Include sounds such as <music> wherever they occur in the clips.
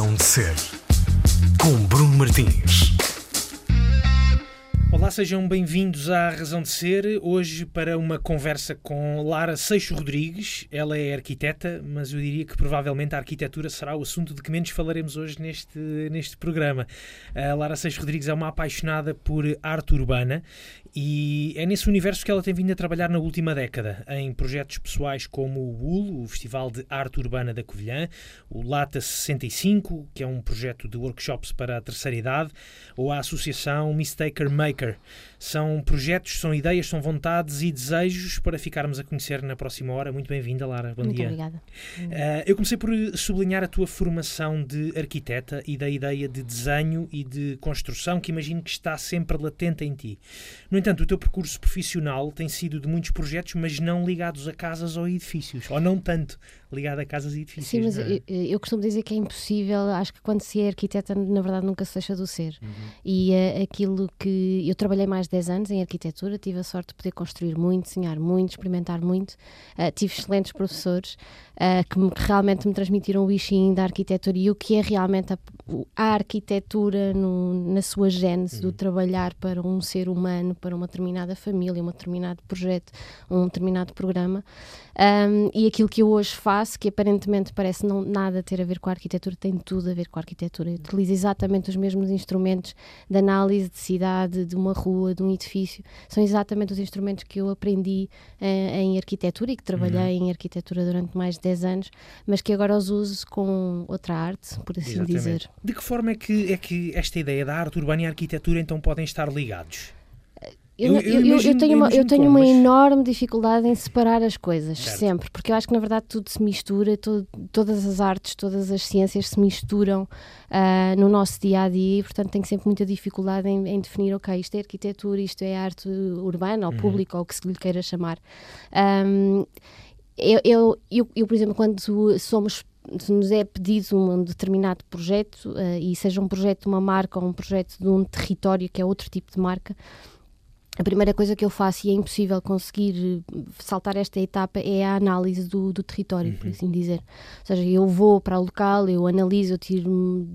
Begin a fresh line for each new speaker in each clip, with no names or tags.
Razão de Ser, com Bruno Martins.
Olá, sejam bem-vindos à Razão de Ser. Hoje para uma conversa com Lara Seixo Rodrigues. Ela é arquiteta, mas eu diria que provavelmente a arquitetura será o assunto de que menos falaremos hoje neste, neste programa. A Lara Seixo Rodrigues é uma apaixonada por arte urbana e é nesse universo que ela tem vindo a trabalhar na última década, em projetos pessoais como o UL, o Festival de Arte Urbana da Covilhã, o Lata 65, que é um projeto de workshops para a terceira idade, ou a Associação Mistaker Maker. São projetos, são ideias, são vontades e desejos para ficarmos a conhecer na próxima hora. Muito bem-vinda, Lara. Bom
Muito
dia.
obrigada.
Uh, eu comecei por sublinhar a tua formação de arquiteta e da ideia de desenho e de construção que imagino que está sempre latente em ti. No entanto, o teu percurso profissional tem sido de muitos projetos, mas não ligados a casas ou edifícios, ou não tanto ligado a casas e edifícios.
Sim, mas
é?
eu, eu costumo dizer que é impossível. Acho que quando se é arquiteta, na verdade, nunca se deixa do ser.
Uhum.
E eh, aquilo que. Eu trabalhei mais de 10 anos em arquitetura, tive a sorte de poder construir muito, desenhar muito, experimentar muito. Eh, tive excelentes professores eh, que, me- que realmente me transmitiram o bichinho da arquitetura e o que é realmente a, a arquitetura no- na sua gênese, do trabalhar para um ser humano, para uma determinada família, um determinado projeto, um determinado programa. Um, e aquilo que eu hoje faço, que aparentemente parece não nada ter a ver com a arquitetura, tem tudo a ver com a arquitetura. Eu utilizo exatamente os mesmos instrumentos de análise de cidade, de uma rua, de um edifício. São exatamente os instrumentos que eu aprendi eh, em arquitetura e que trabalhei em arquitetura durante mais de 10 anos, mas que agora os uso com outra arte, por assim
Exatamente.
dizer.
De que forma é que, é que esta ideia da arte urbana e a arquitetura então podem estar ligados? Eu-
Eu,
eu
eu- tenho, uma, eu tenho
como,
uma
mas-
enorme dificuldade em separar as coisas,
Certo.
sempre, porque eu acho que na verdade tudo se mistura, to- todas as artes, todas as ciências se misturam ah, no nosso dia a dia e, portanto, tenho sempre muita dificuldade em, em definir, ok, isto é arquitetura, isto é arte urbana ou
Uhum.
pública ou o que se lhe queira chamar. Ahm, eu, eu, eu, por exemplo, quando somos se nos é pedido um determinado projeto, eh, e seja um projeto de uma marca ou um projeto de um território, que é outro tipo de marca, a primeira coisa que eu faço, e é impossível conseguir eh, saltar esta etapa, é a análise do, do território, por assim dizer. Ou seja, eu vou para o local, eu analiso, eu tiro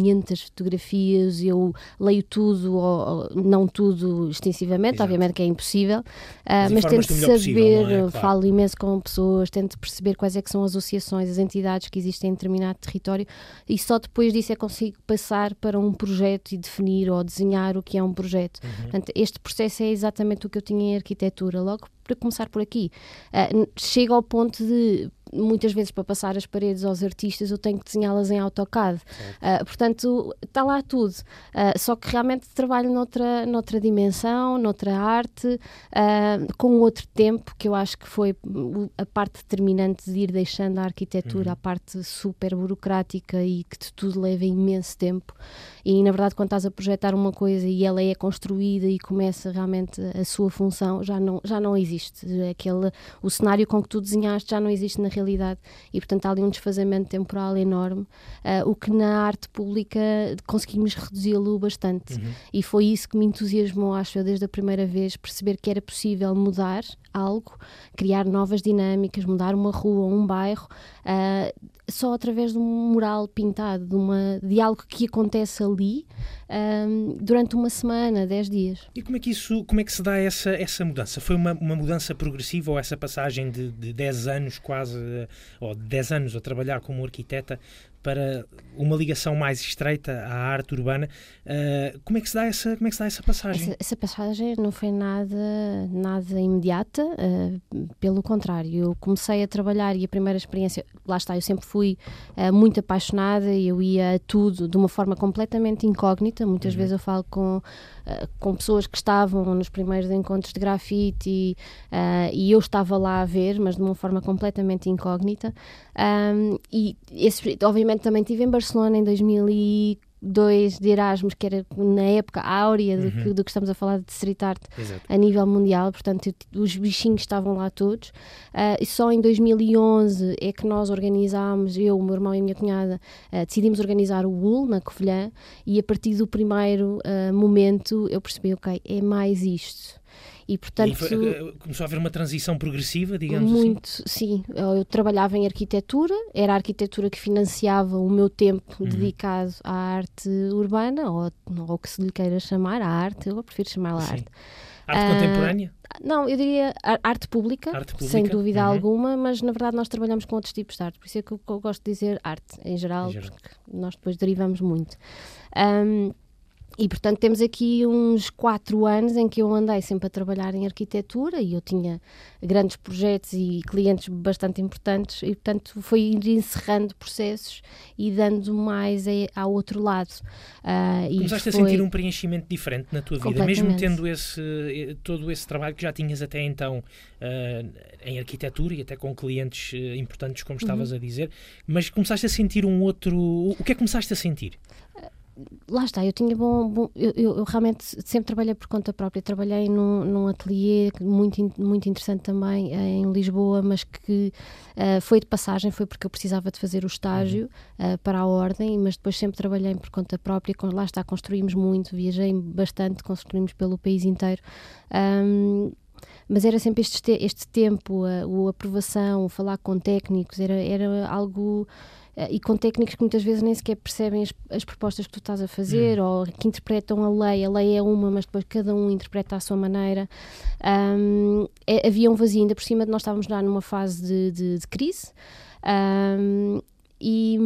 500 fotografias, eu leio tudo, ou, ou não tudo extensivamente,
Exato.
obviamente que é impossível, ah,
Mas
mas
informas-te
tento saber,
possível, é? Claro.
falo imenso com pessoas, tento perceber quais é que são as associações, as entidades que existem em determinado território e só depois disso é que consigo passar para um projeto e definir ou desenhar o que é um projeto.
Uhum.
Portanto, este processo é exatamente o que eu tinha em arquitetura, logo para começar por aqui. N- chega ao ponto de, muitas vezes, para passar as paredes aos artistas, eu tenho que desenhá-las em AutoCAD. Ah, portanto, está lá tudo. Ah, só que realmente trabalho noutra, noutra dimensão, noutra arte, ah, com outro tempo, que eu acho que foi a parte determinante de ir deixando a arquitetura, a parte super burocrática e que de tudo leva imenso tempo. E na verdade, quando estás a projetar uma coisa e ela é construída e começa realmente a sua função, já não, já não existe. Aquele, o cenário com que tu desenhaste já não existe na realidade e, portanto, há ali um desfazamento temporal enorme, ah, o que na arte pública conseguimos reduzi-lo bastante.
Uhum.
E foi isso que me entusiasmou, acho eu, desde a primeira vez, perceber que era possível mudar algo, criar novas dinâmicas, mudar uma rua, um bairro, ah, só através de um mural pintado, de, uma, de algo que acontece ali ah, durante uma semana, dez dias.
E como é que isso, como é que se dá essa, essa mudança? Foi uma, uma mudança progressiva ou essa passagem de, de 10 anos quase, ou de 10 anos a trabalhar como arquiteta para uma ligação mais estreita à arte urbana? Eh, como é que se dá essa, como é que se dá essa passagem?
Essa, essa passagem não foi nada, nada imediata, ah, pelo contrário, eu comecei a trabalhar e a primeira experiência, lá está, eu sempre fui ah, muito apaixonada e eu ia a tudo de uma forma completamente incógnita. Muitas vezes eu falo com, com pessoas que estavam nos primeiros encontros de grafite e eu estava lá a ver, mas de uma forma completamente incógnita. Ahm, e esse, obviamente também estive em Barcelona em 2002 de Erasmus, que era na época áurea do, que, do que estamos a falar de street art
Exato.
a nível mundial, portanto os bichinhos estavam lá todos. Ah, e só em 2011 é que nós organizámos, eu, o meu irmão e a minha cunhada ah, decidimos organizar o Wool na Covilhã. E a partir do primeiro ah, momento eu percebi, ok, é mais isto e portanto.
E foi, começou a haver uma transição progressiva, digamos
muito,
assim?
Muito, sim. Eu, trabalhava em arquitetura, era a arquitetura que financiava o meu tempo uhum. dedicado à arte urbana, ou, ou que se lhe queira chamar, a arte, eu prefiro chamar-la arte.
Arte uh, contemporânea?
Não, eu diria arte pública, arte pública? sem dúvida uhum. alguma, mas na verdade nós trabalhamos com outros tipos de arte, por isso é que eu, eu gosto de dizer arte em geral, em geral. porque nós depois derivamos muito. Um, e, portanto, temos aqui uns quatro anos em que eu andei sempre a trabalhar em arquitetura e eu tinha grandes projetos e clientes bastante importantes e, portanto, foi ir encerrando processos e dando mais a, ao outro lado.
Uh, Começaste foi... a sentir um preenchimento diferente na tua vida, mesmo tendo esse, eh, todo esse trabalho que já tinhas até então uh, em arquitetura e até com clientes uh, importantes, como estavas uhum. a dizer, mas começaste a sentir um outro... O que é que começaste a sentir?
Lá está, eu tinha bom. bom eu, eu, realmente sempre trabalhei por conta própria. Trabalhei num, num ateliê muito, muito interessante também eh, em Lisboa, mas que uh, foi de passagem, foi porque eu precisava de fazer o estágio uh, para a ordem, mas depois sempre trabalhei por conta própria. Com, lá está, construímos muito, viajei bastante, construímos pelo país inteiro. Um, mas era sempre este, este tempo, a, a aprovação, falar com técnicos, era, era algo e com técnicos que muitas vezes nem sequer percebem as, as propostas que tu estás a fazer uhum. ou que interpretam a lei. A lei é uma, mas depois cada um interpreta à sua maneira. Um, é, havia um vazio, ainda por cima de nós estávamos lá numa fase de, de, de crise. Um, e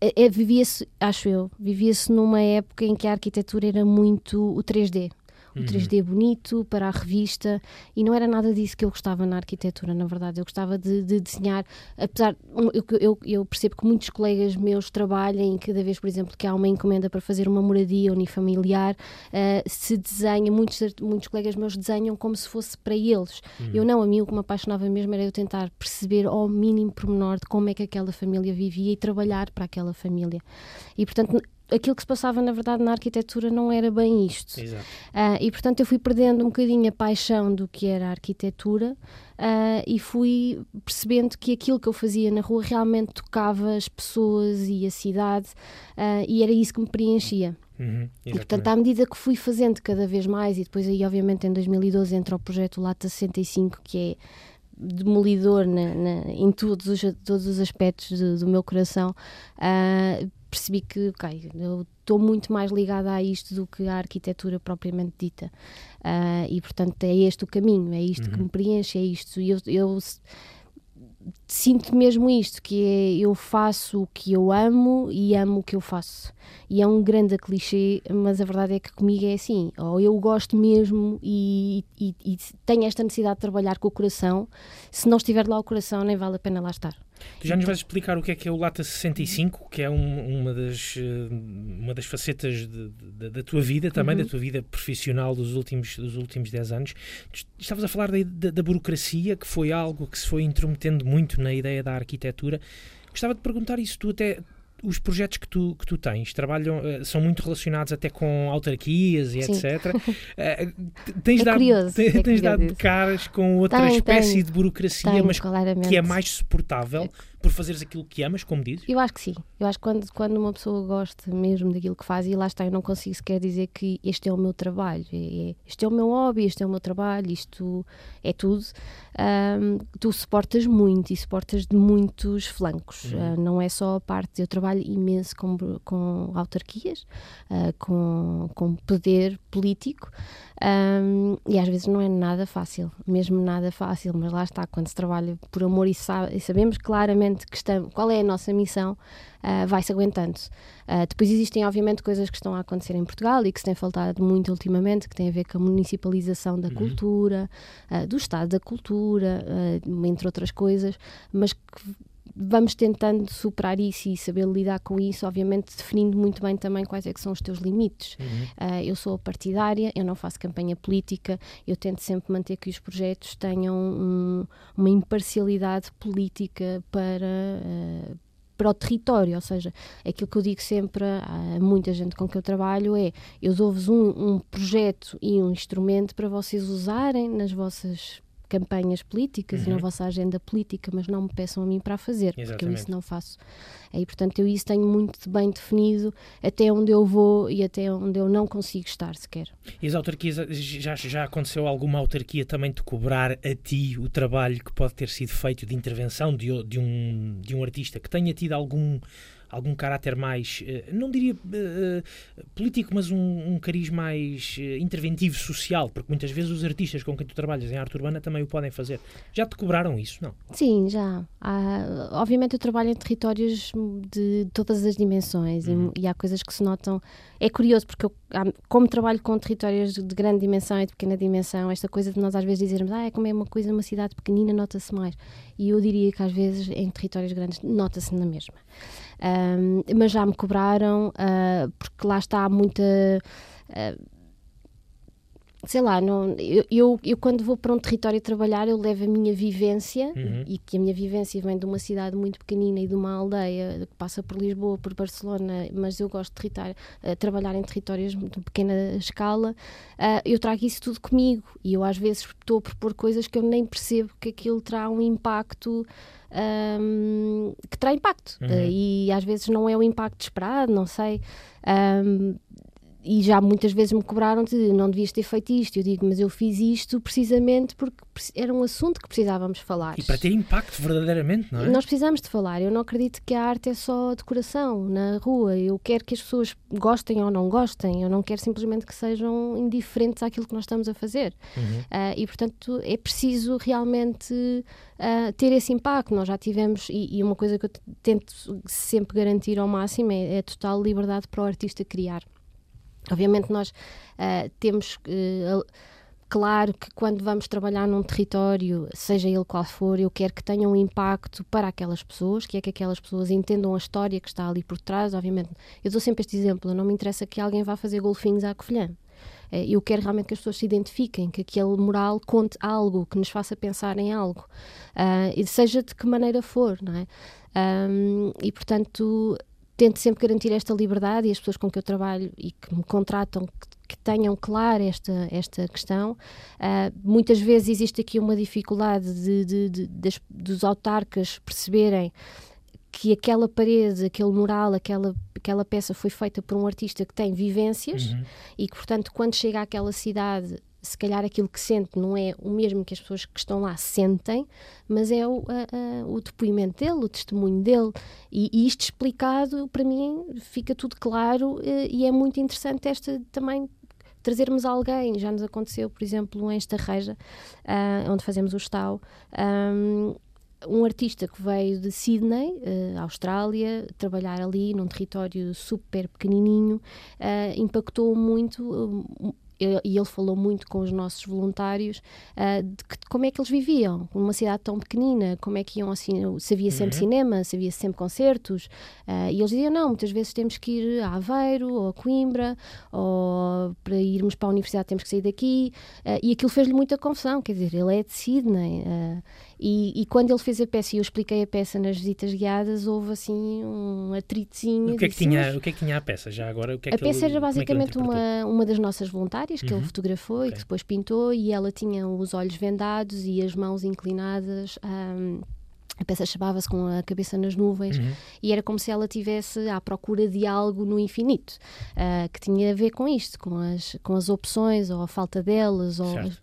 é, é, vivia-se, acho eu, vivia-se numa época em que a arquitetura era muito o 3D o 3D uhum. bonito para a revista e não era nada disso que eu gostava na arquitetura, na verdade. Eu gostava de, de desenhar, apesar, eu, eu, eu, percebo que muitos colegas meus trabalhem, cada vez, por exemplo, que há uma encomenda para fazer uma moradia unifamiliar, uh, se desenha, muitos, muitos colegas meus desenham como se fosse para eles. Uhum. Eu não, a mim o que me apaixonava mesmo era eu tentar perceber ao mínimo pormenor de como é que aquela família vivia e trabalhar para aquela família. E, portanto, aquilo que se passava na verdade na arquitetura não era bem isto. Uh, e portanto eu fui perdendo um bocadinho a paixão do que era a arquitetura uh, e fui percebendo que aquilo que eu fazia na rua realmente tocava as pessoas e a cidade uh, e era isso que me preenchia. Uhum, e portanto, à medida que fui fazendo cada vez mais, e depois aí, obviamente, em 2012 entra o projeto Lata 65, que é demolidor na, na, em todos os, todos os aspectos do, do meu coração, uh, percebi que, ok, eu estou muito mais ligada a isto do que à arquitetura propriamente dita. Uh, e, portanto, é este o caminho, é isto uhum. que me preenche, é isto. E eu, eu sinto mesmo isto, que é eu faço o que eu amo e amo o que eu faço. E é um grande clichê, mas a verdade é que comigo é assim, ou eu gosto mesmo e, e, e tenho esta necessidade de trabalhar com o coração, se não estiver lá o coração nem vale a pena lá estar.
Tu já nos vais explicar o que é que é o Lata 65, que é um, uma, das, eh, uma das facetas de, de, da tua vida, também uhum. da tua vida profissional dos últimos, dos últimos 10 anos. Estavas a falar da, da, da burocracia, que foi algo que se foi intrometendo muito na ideia da arquitetura. Gostava de perguntar isso, tu até os projetos que tu, que tu tens trabalham, uh, são muito relacionados até com autarquias e Sim. etc. Uh, <laughs> eh, tens
é
dado,
curioso,
tens,
é
tens dado caras com outra
tem,
espécie
tem,
de burocracia,
tem,
mas
claramente.
que é mais suportável por fazeres aquilo que amas, como dizes?
Eu acho que sim. Eu acho que quando, quando uma pessoa gosta mesmo daquilo que faz, e lá está, eu não consigo sequer dizer que este é o meu trabalho, é, é, este é o meu hobby, este é o meu trabalho, isto é tudo. Um, tu suportas muito e suportas de muitos flancos. Uhum. Uh, não é só a parte, eu trabalho imenso com, com autarquias, uh, com, com poder político. Um, e às vezes não é nada fácil, mesmo nada fácil, mas lá está, quando se trabalha por amor e, sabe, e sabemos claramente que estamos, qual é a nossa missão, uh, vai-se aguentando. Uh, depois existem, obviamente, coisas que estão a acontecer em Portugal e que se tem faltado muito ultimamente, que têm a ver com a municipalização da uhum. cultura, uh, do Estado da cultura, entre outras coisas, mas que vamos tentando superar isso e saber lidar com isso, obviamente definindo muito bem também quais é que são os teus limites. Uhum. Uh, eu sou partidária, eu não faço campanha política, eu tento sempre manter que os projetos tenham um, uma imparcialidade política para, uh, para o território, ou seja, aquilo que eu digo sempre a muita gente com que eu trabalho é eu dou-vos um, um projeto e um instrumento para vocês usarem nas vossas campanhas políticas e na
Uhum.
vossa agenda política, mas não me peçam a mim para a fazer, porque eu
Exatamente.
isso não faço. E, portanto, eu isso tenho muito bem definido até onde eu vou e até onde eu não consigo estar sequer.
E as autarquias, já, já aconteceu alguma autarquia também te cobrar a ti o trabalho que pode ter sido feito de intervenção de, de um, de um artista que tenha tido algum, algum caráter mais, eh, não diria eh, eh, político, mas um, um cariz mais interventivo social, porque muitas vezes os artistas com quem tu trabalhas em arte urbana também o podem fazer. Já te cobraram isso? Não?
Sim, já. Há- obviamente eu trabalho em territórios de todas as dimensões e- e, há coisas que se notam. É curioso porque eu, como trabalho com territórios de grande dimensão e de pequena dimensão, esta coisa de nós às vezes dizermos ah, é como é uma coisa numa cidade pequenina, nota-se mais. E eu diria que às vezes em territórios grandes nota-se na mesma. Mas já me cobraram ah, porque lá está muita. ah, sei lá, não, eu, eu, eu quando vou para um território trabalhar, eu levo a minha vivência
Uhum.
e que a minha vivência vem de uma cidade muito pequenina e de uma aldeia que passa por Lisboa, por Barcelona, mas eu gosto de eh, trabalhar em territórios de pequena escala, ah, eu trago isso tudo comigo e eu às vezes estou a propor coisas que eu nem percebo que aquilo terá um impacto ahm, que terá impacto
Uhum.
Ah, e às vezes não é o impacto esperado, não sei. Ahm, e já muitas vezes me cobraram de não devias ter feito isto. Eu digo, mas eu fiz isto precisamente porque era um assunto que precisávamos falar.
E para ter impacto verdadeiramente, não é?
Nós precisamos de falar. Eu não acredito que a arte é só decoração na rua. Eu quero que as pessoas gostem ou não gostem. Eu não quero simplesmente que sejam indiferentes àquilo que nós estamos a fazer.
Uhum.
Ah, e, portanto, é preciso realmente ah, ter esse impacto. Nós já tivemos, e, e uma coisa que eu tento sempre garantir ao máximo é, é a total liberdade para o artista criar. Obviamente, nós ah, temos. al- Claro que quando vamos trabalhar num território, seja ele qual for, eu quero que tenha um impacto para aquelas pessoas, que é que aquelas pessoas entendam a história que está ali por trás. Obviamente, eu dou sempre este exemplo, não me interessa que alguém vá fazer golfinhos à Covilhã. Eh, Eu quero realmente que as pessoas se identifiquem, que aquele mural conte algo, que nos faça pensar em algo, e seja de que maneira for, não é? Ahm, e portanto, tento sempre garantir esta liberdade e as pessoas com que eu trabalho e que me contratam que, que tenham clara esta, esta questão. Ah, muitas vezes existe aqui uma dificuldade de, de- de- das- dos autarcas perceberem que aquela parede, aquele mural, aquela, aquela peça foi feita por um artista que tem vivências
Uhum.
e que, portanto, quando chega àquela cidade, se calhar aquilo que sente não é o mesmo que as pessoas que estão lá sentem, mas é o, a- a- o depoimento dele, o testemunho dele. E, e isto explicado, para mim, fica tudo claro eh, e é muito interessante esta também. Trazermos alguém, já nos aconteceu, por exemplo, em Estarreja, ah, onde fazemos o Estau, ahm, um artista que veio de Sydney, eh, Austrália, trabalhar ali num território super pequenininho, eh, impactou muito. eh, e e ele falou muito com os nossos voluntários eh, de, que- de como é que eles viviam numa cidade tão pequenina, como é que iam assim, se havia sempre
Uhum.
cinema, se havia sempre concertos, eh, e eles diziam, não, muitas vezes temos que ir a Aveiro ou a Coimbra, ou para irmos para a universidade temos que sair daqui, eh, e aquilo fez-lhe muita confusão, quer dizer, ele é de Sydney, e, e quando ele fez a peça e eu expliquei a peça nas visitas guiadas, houve assim um atritozinho.
O que, é que
disse,
tinha,
"Mas
o que é que tinha a peça já agora? O que é
a
que ele-
peça era
é
basicamente
interpretou?
uma, uma das nossas voluntárias que
Uhum.
ele fotografou e
Ok.
que depois pintou, e ela tinha os olhos vendados e as mãos inclinadas. ahm, a peça chamava-se com a cabeça nas nuvens
Uhum.
e era como se ela tivesse à procura de algo no infinito ah, que tinha a ver com isto, com as, com as opções ou a falta delas ou
Certo.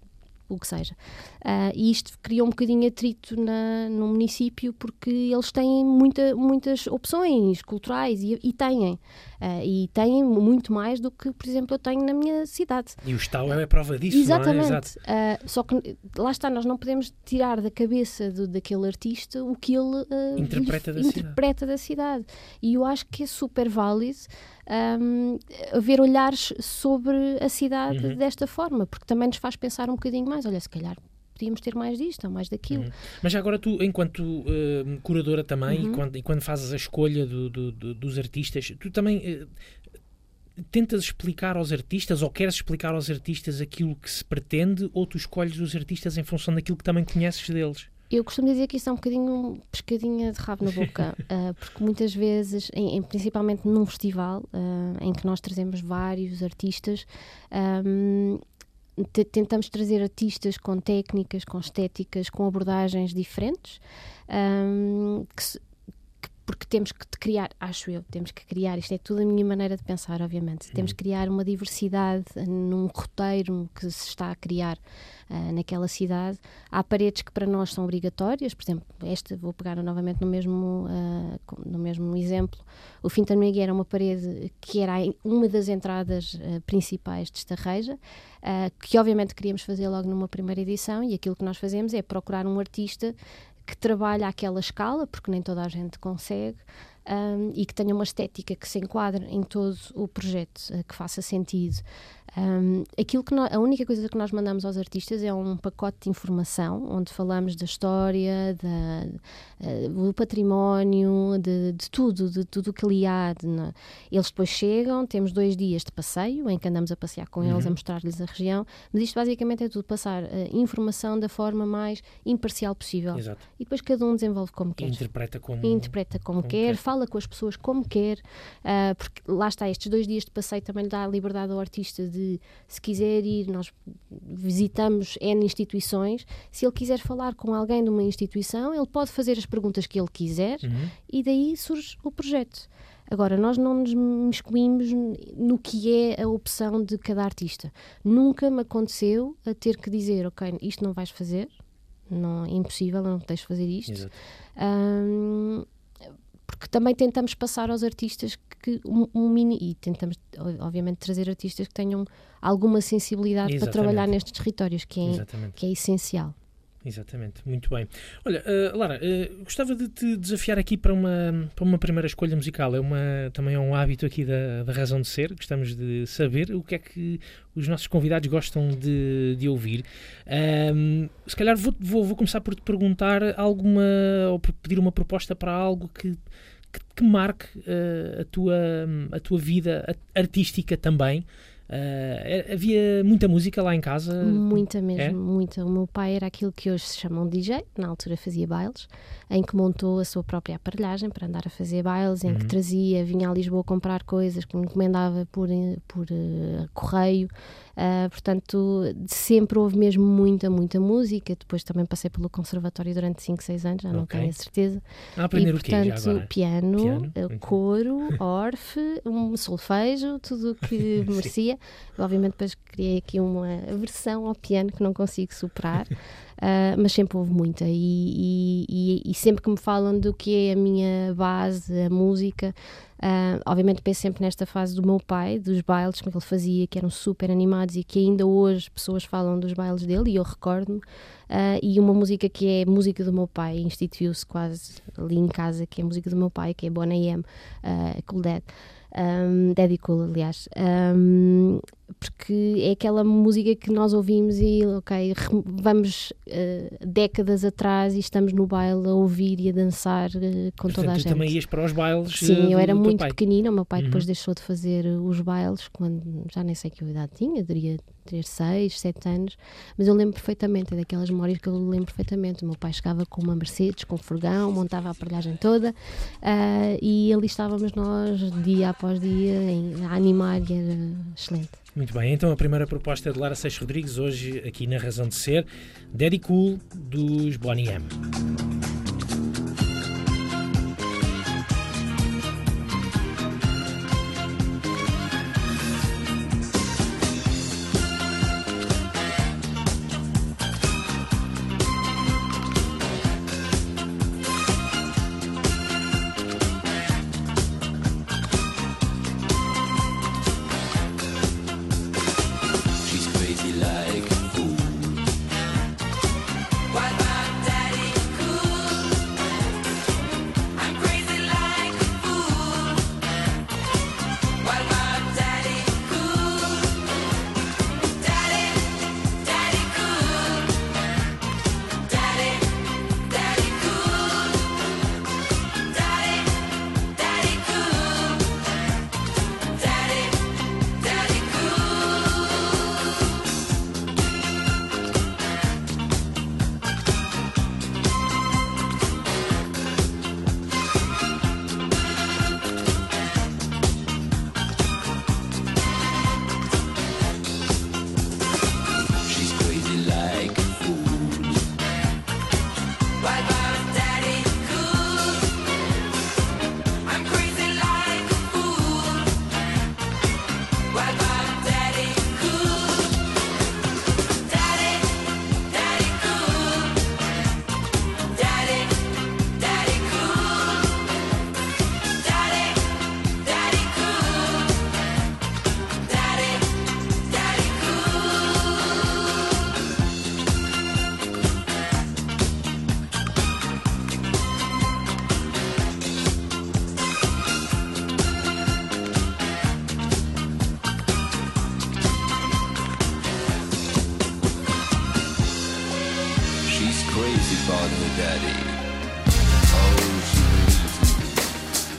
O que seja. Ah, e isto criou um bocadinho atrito na, no município porque eles têm muita, muitas opções culturais e, e têm. Ah, e têm muito mais do que, por exemplo, eu tenho na minha cidade.
E o Estau é prova disso, não é?
Exatamente.
Exato.
Ah, só que lá está, nós não podemos tirar da cabeça do- daquele artista o que ele
Interpreta da
interpreta da cidade. E eu acho que é super válido ahm, haver olhares sobre a cidade
Uhum.
desta forma, porque também nos faz pensar um bocadinho mais. Olha, se calhar podíamos ter mais disto ou mais daquilo.
Uhum. Mas agora tu, enquanto eh, curadora também,
Uhum.
e, quando, e quando fazes a escolha do- do- do- dos artistas, tu também eh, tentas explicar aos artistas ou queres explicar aos artistas aquilo que se pretende ou tu escolhes os artistas em função daquilo que também conheces deles?
Eu costumo dizer que isso é um bocadinho pescadinha de rabo na boca, ah, <laughs> porque muitas vezes, em, em- principalmente num festival ah, em que nós trazemos vários artistas, ahm, tentamos trazer artistas com técnicas, com estéticas, com abordagens diferentes, um, que, porque temos que criar, acho eu, temos que criar, isto é tudo a minha maneira de pensar, obviamente, uhum. temos que criar uma diversidade num roteiro que se está a criar uh, naquela cidade. Há paredes que para nós são obrigatórias, por exemplo, esta, vou pegar novamente no mesmo, uh, no mesmo exemplo, o Fintanweg era uma parede que era uma das entradas uh, principais de Estarreja, que obviamente queríamos fazer logo numa primeira edição e aquilo que nós fazemos é procurar um artista que trabalha aquela escala, porque nem toda a gente consegue, um, e que tenha uma estética que se enquadre em todo o projeto, uh, que faça sentido. Um, aquilo que nós, a única coisa que nós mandamos aos artistas é um pacote de informação onde falamos da história, da, uh, do património, de, de, tudo, de tudo o que ali há. De, eles depois chegam, temos dois dias de passeio em que andamos a passear com uhum. eles, a mostrar-lhes a região, mas isto basicamente é tudo passar uh, informação da forma mais imparcial possível.
Exato.
E depois cada um desenvolve como quer.
Interpreta como,
Interpreta como, como quer, quer, fala com as pessoas como quer, uh, porque lá está, estes dois dias de passeio também lhe dá a liberdade ao artista de se quiser ir, nós visitamos N instituições, se ele quiser falar com alguém de uma instituição, ele pode fazer as perguntas que ele quiser uhum. e daí surge o projeto. Agora, nós não nos miscuímos no que é a opção de cada artista. Nunca me aconteceu a ter que dizer, ok, isto não vais fazer, não, é impossível, não tens de fazer isto. Um, porque também tentamos passar aos artistas que um, um, mini e tentamos obviamente trazer artistas que tenham alguma sensibilidade Exatamente. para trabalhar nestes territórios que é, que é essencial
Exatamente, muito bem. Olha, uh, Lara, uh, gostava de te desafiar aqui para uma, para uma primeira escolha musical. É uma, também é um hábito aqui da, da razão de ser. Gostamos de saber o que é que os nossos convidados gostam de, de ouvir. Um, se calhar vou, vou, vou, começar por te perguntar alguma, ou por pedir uma proposta para algo que, que, que marque uh, a, tua, a tua vida artística também. Uh, havia muita música lá em casa?
Muita mesmo, é? muita. O meu pai era aquilo que hoje se chamam DJ, na altura fazia bailes, em que montou a sua própria aparelhagem para andar a fazer bailes, em uhum. que trazia, vinha a Lisboa comprar coisas que me encomendava por, por uh, correio. Uh, portanto, sempre houve mesmo muita, muita música. Depois também passei pelo conservatório durante 5, 6 anos, já okay. não tenho a certeza.
A aprender
e, portanto,
o quê,
piano, piano? Coro, <laughs> orfe, um solfejo, tudo o que merecia. Obviamente, depois criei aqui uma versão ao piano que não consigo superar. Uh, <laughs> mas sempre houve muita. E, e, e, sempre que me falam do que é a minha base, a música, uh, obviamente penso sempre nesta fase do meu pai, dos bailes que ele fazia, que eram super animados e que ainda hoje pessoas falam dos bailes dele, e eu recordo-me. Uh, e uma música que é música do meu pai, instituiu-se quase ali em casa, que é música do meu pai, que é Bonnie M, uh, Cool Dead um, aliás, um, porque é aquela música que nós ouvimos e, ok, vamos uh, décadas atrás e estamos no baile a ouvir e a dançar uh, com
Portanto,
toda a
tu
gente.
também ias para os bailes?
Sim,
uh,
eu era muito
pai.
pequenina, o meu pai uhum. depois deixou de fazer os bailes quando já nem sei que idade tinha, diria ter 6, 7 anos, mas eu lembro perfeitamente, é daquelas memórias que eu lembro perfeitamente. O meu pai chegava com uma Mercedes, com um furgão, montava a aparelhagem toda e ali estávamos nós, dia após dia, em, a animar e era excelente.
Muito bem, então a primeira proposta é de Lara Seixas Rodrigues, hoje aqui na Razão de Ser, Daddy Cool dos Bonnie M.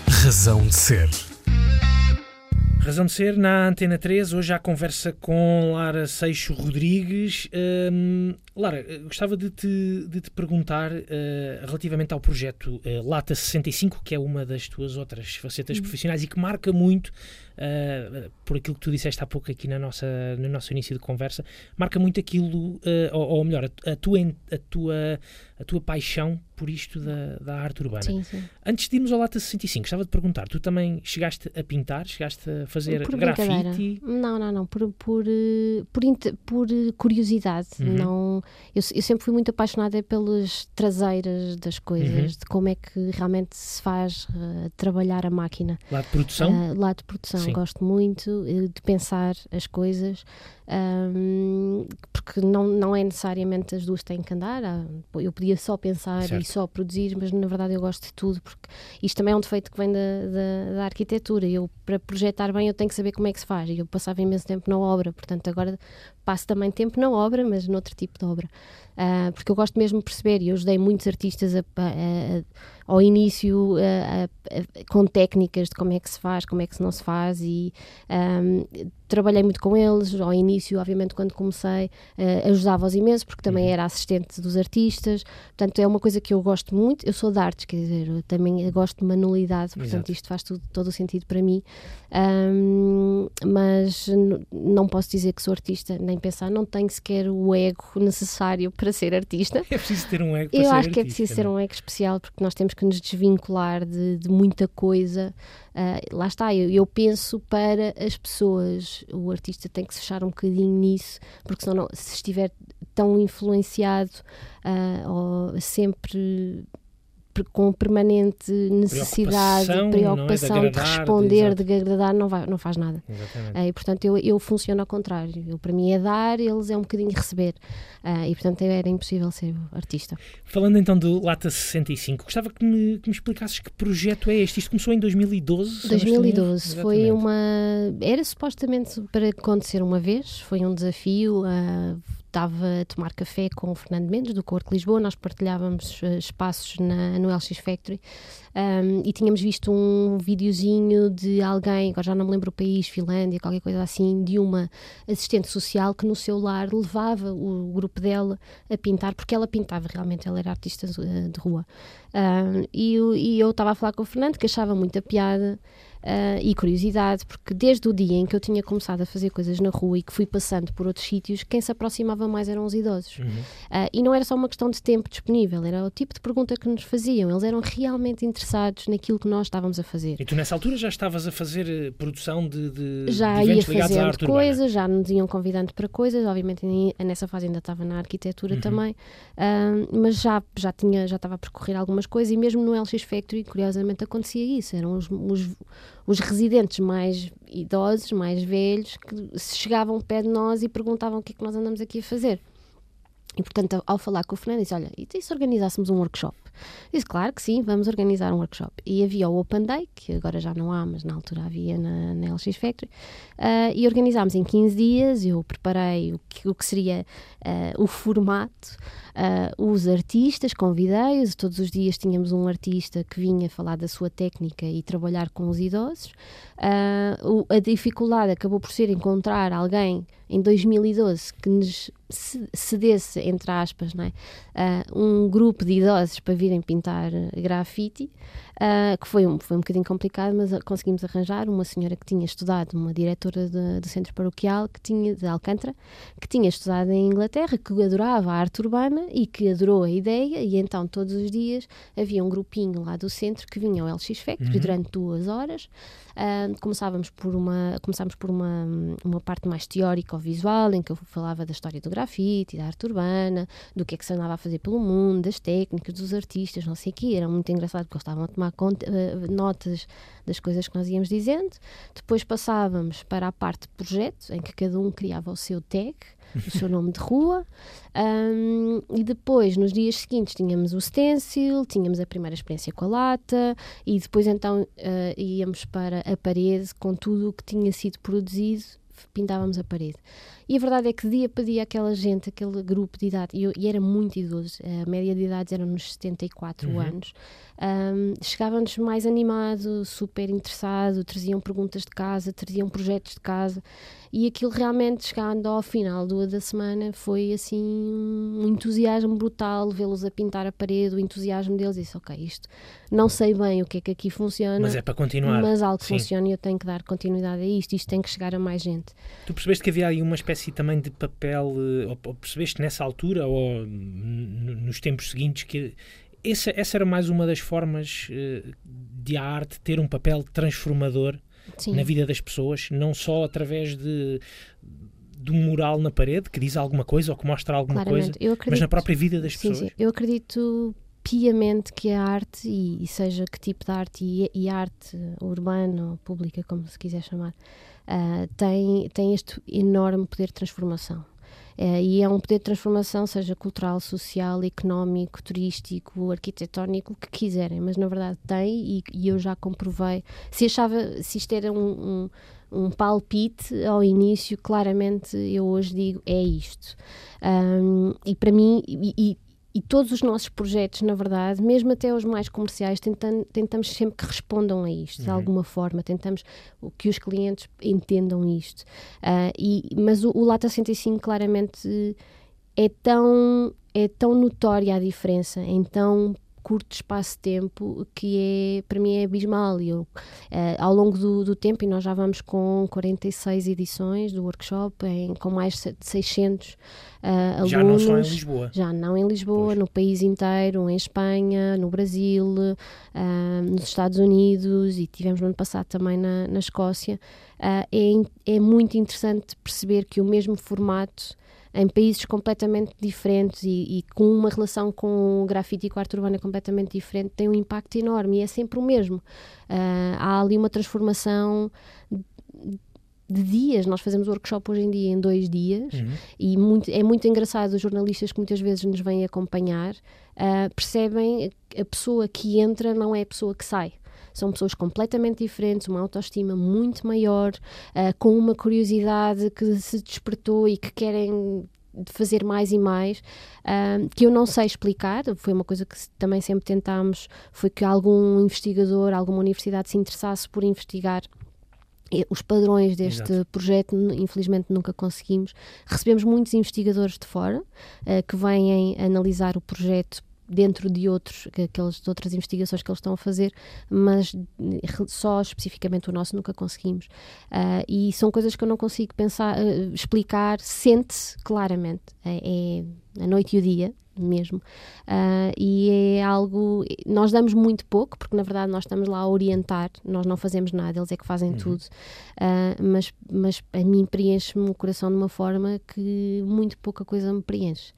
Razão de ser.
Razão de ser na Antena 3, hoje há conversa com Lara Seixo Rodrigues. Hum, Lara, gostava de te, de te perguntar uh, relativamente ao projeto uh, Lata 65, que é uma das tuas outras facetas
Uhum.
profissionais e que marca muito, uh, por aquilo que tu disseste há pouco aqui na nossa, no nosso início de conversa, marca muito aquilo, uh, ou, ou melhor, a, a tua, a, tua, a tua paixão por isto da, da arte urbana.
Sim, sim.
Antes de irmos ao Lata 65, gostava de perguntar, tu também chegaste a pintar, chegaste a fazer
por
grafite?
Não, não, não. Por, por, eh, por, por eh, curiosidade.
Uhum.
Não, eu, eu sempre fui muito apaixonada pelas traseiras das coisas,
Uhum.
de como é que realmente se faz eh, trabalhar a máquina.
Lá de produção?
Ah, lá de produção,
Sim.
gosto muito eh, de pensar as coisas, ahm, porque não, não é necessariamente as duas têm que andar. eu podia só pensar
Certo.
e só produzir, mas na verdade eu gosto de tudo, porque isto também é um defeito que vem da, da, da arquitetura. Eu, para projetar bem, eu tenho que saber como é que se faz. E eu passava imenso tempo na obra, portanto, agora passo também tempo na obra, mas noutro tipo de obra. Ah, porque eu gosto mesmo de perceber, e eu ajudei muitos artistas a- a- a- ao início a- com técnicas de como é que se faz, como é que se não se faz, e ahm, trabalhei muito com eles. Ao início, obviamente, quando comecei, ah, ajudava-os imenso, porque também era assistente dos artistas. Portanto, é uma coisa que eu gosto muito. Eu sou de artes, quer dizer, também gosto de manualidade, portanto,
Exato.
isto faz tudo, todo o sentido para mim. Ahm, mas não posso dizer que sou artista, nem pensar, não tenho sequer o ego necessário <laughs> para ser artista.
É preciso ter um ego para
Eu
ser
acho que é
artista,
preciso ser
não
um ego especial porque nós temos que nos desvincular de, de muita coisa. Ah, lá está, eu, eu penso para as pessoas. O artista tem que se fechar um bocadinho nisso, porque senão, não- se estiver tão influenciado ou sempre com permanente necessidade,
Preocupação, é? De
preocupação de,
agradar, de-
responder,
exato.
de, agradar, não, vai, não faz nada. Ah, e portanto eu, eu funciono ao contrário. Eu, para mim é dar, eles é um bocadinho receber. Ah, e portanto era impossível ser artista.
Falando então do Lata 65, gostava que me, que me explicasses que projeto é este. Isto começou em 2012? se não estou em erro?
2012 foi uma. Era supostamente para acontecer uma vez, foi um desafio. ah, Estava a tomar café com o Fernando Mendes, do Corte Lisboa, nós partilhávamos ah, espaços na, no LX Factory um, e tínhamos visto um videozinho de alguém, agora já não me lembro o país, Finlândia, qualquer coisa assim, de uma assistente social que no seu lar levava o grupo dela a pintar, porque ela pintava realmente, ela era artista eh, de rua. Um, e, e eu estava a falar com o Fernando, que achava muita piada ah, e curiosidade, porque desde o dia em que eu tinha começado a fazer coisas na rua e que fui passando por outros sítios, quem se aproximava mais eram os idosos.
Uhum.
Ah, e não era só uma questão de tempo disponível, era o tipo de pergunta que nos faziam. Eles eram realmente interessados naquilo que nós estávamos a fazer.
E tu nessa altura já estavas a fazer eh, produção de, de,
já
de
ia fazendo coisas, já nos iam convidando para coisas, obviamente nessa fase ainda estava na arquitetura
Uhum.
também, Ahm, mas já, já, tinha, já estava a percorrer algumas coisas e mesmo no LX Factory, curiosamente, acontecia isso, eram os, os, os residentes mais idosos, mais velhos, que se chegavam ao pé de nós e perguntavam o que é que nós andamos aqui a fazer. E, portanto, ao- falar com o Fernando, disse: Olha, e se organizássemos um workshop? Disse: Claro que sim, vamos organizar um workshop. E havia o Open Day, que agora já não há, mas na altura havia na, na LX Factory, ah, e organizámos em 15 dias. Eu preparei o que, o que seria ah, o formato, ah, os artistas, convidei-os. Todos os dias tínhamos um artista que vinha falar da sua técnica e trabalhar com os idosos. O- a dificuldade acabou por ser encontrar alguém em 2012 que nos ce- cedesse, entre aspas, é? Ah, um grupo de idosos para virem pintar eh, grafite, ah, que foi um, foi um bocadinho complicado, mas ah, conseguimos arranjar uma senhora que tinha estudado, uma diretora de- do centro paroquial que tinha, de Alcântara, que tinha estudado em Inglaterra, que adorava a arte urbana e que adorou a ideia, e então todos os dias havia um grupinho lá do centro que vinha ao LX Factory
Uhum.
durante duas horas. Ah, começávamos por uma começámos por uma, uma parte mais teórica ou visual em que eu falava da história do grafite, da arte urbana, do que é que se andava a fazer pelo mundo, das técnicas, dos artistas, não sei o quê. Era muito engraçado porque eles estavam a tomar conta- eh, notas das coisas que nós íamos dizendo. Depois passávamos para a parte de projeto, em que cada um criava o seu tag, o seu nome de rua. Um, e depois, nos dias seguintes, tínhamos o stencil, tínhamos a primeira experiência com a lata, e depois então eh, íamos para a parede com tudo o que tinha sido produzido, pintávamos a parede. E a verdade é que dia para dia aquela gente, aquele grupo de idade, e, eu, e era muito idoso, a média de idades era nos 74
Uhum.
anos, um, chegavam-nos mais animado, super interessado, traziam perguntas de casa, traziam projetos de casa e aquilo realmente chegando ao final do, da semana foi assim um entusiasmo brutal vê-los a pintar a parede, o entusiasmo deles disse, ok, isto não sei bem o que é que aqui funciona,
Mas é para continuar.
mas algo
Sim.
funciona e eu tenho que dar continuidade a isto, isto tem que chegar a mais gente.
Tu percebeste que havia aí uma espécie também de papel, eh, ou, ou percebeste nessa altura ou nos tempos seguintes que essa, essa era mais uma das formas eh, de a arte ter um papel transformador
Sim.
na vida das pessoas, não só através de, de um mural na parede que diz alguma coisa ou que mostra alguma
Claramente.
coisa,
acredito,
mas na própria vida das
sim,
pessoas.
sim. Eu acredito piamente que a arte, e, e seja que tipo de arte, e, e arte urbana ou pública, como se quiser chamar, ah, tem, tem este enorme poder de transformação. Eh, e é um poder de transformação, seja cultural, social, económico, turístico, arquitetónico, o que quiserem, mas na verdade tem, e, e eu já comprovei. Se achava, se isto era um, um, um palpite ao início, claramente eu hoje digo é isto. Ahm, e para mim, e- e todos os nossos projetos, na verdade, mesmo até os mais comerciais, tentam- tentamos sempre que respondam a isto, de
Uhum.
alguma forma, tentamos que os clientes entendam isto. Ah, e, mas o, o Lata 65 claramente é tão, é tão notória a diferença em tão curto espaço de tempo que é, para mim é abismal. Eu, eh, ao longo do, do tempo, e nós já vamos com 46 edições do workshop, em, com mais de 600 ah, alunos.
Já não só em Lisboa.
Já não em Lisboa,
Pois.
no país inteiro, em Espanha, no Brasil, ah, nos Estados Unidos e tivemos no ano passado também na, na Escócia. Ah, é, é muito interessante perceber que o mesmo formato em países completamente diferentes e, e com uma relação com o grafite e com a arte urbana completamente diferente tem um impacto enorme e é sempre o mesmo. Ah, há ali uma transformação de dias. Nós fazemos workshop hoje em dia em dois dias
Uhum.
e muito- é muito engraçado os jornalistas que muitas vezes nos vêm acompanhar ah, percebem que a pessoa que entra não é a pessoa que sai. São pessoas completamente diferentes, uma autoestima muito maior, ah, com uma curiosidade que se despertou e que querem fazer mais e mais, ah, que eu não sei explicar. Foi uma coisa que também sempre tentámos, foi que algum investigador, alguma universidade se interessasse por investigar eh, os padrões deste
Exato.
projeto, infelizmente nunca conseguimos. Recebemos muitos investigadores de fora eh, que vêm analisar o projeto dentro de outros, que- aquelas de outras investigações que eles estão a fazer, mas só especificamente o nosso nunca conseguimos. Ah, e são coisas que eu não consigo pensar, eh, explicar, sente-se claramente. É, é a noite e o dia mesmo. Ah, e é algo. Nós damos muito pouco, porque na verdade nós estamos lá a orientar, nós não fazemos nada, eles é que fazem tudo. Ah, mas, mas a mim preenche-me o coração de uma forma que muito pouca coisa me preenche.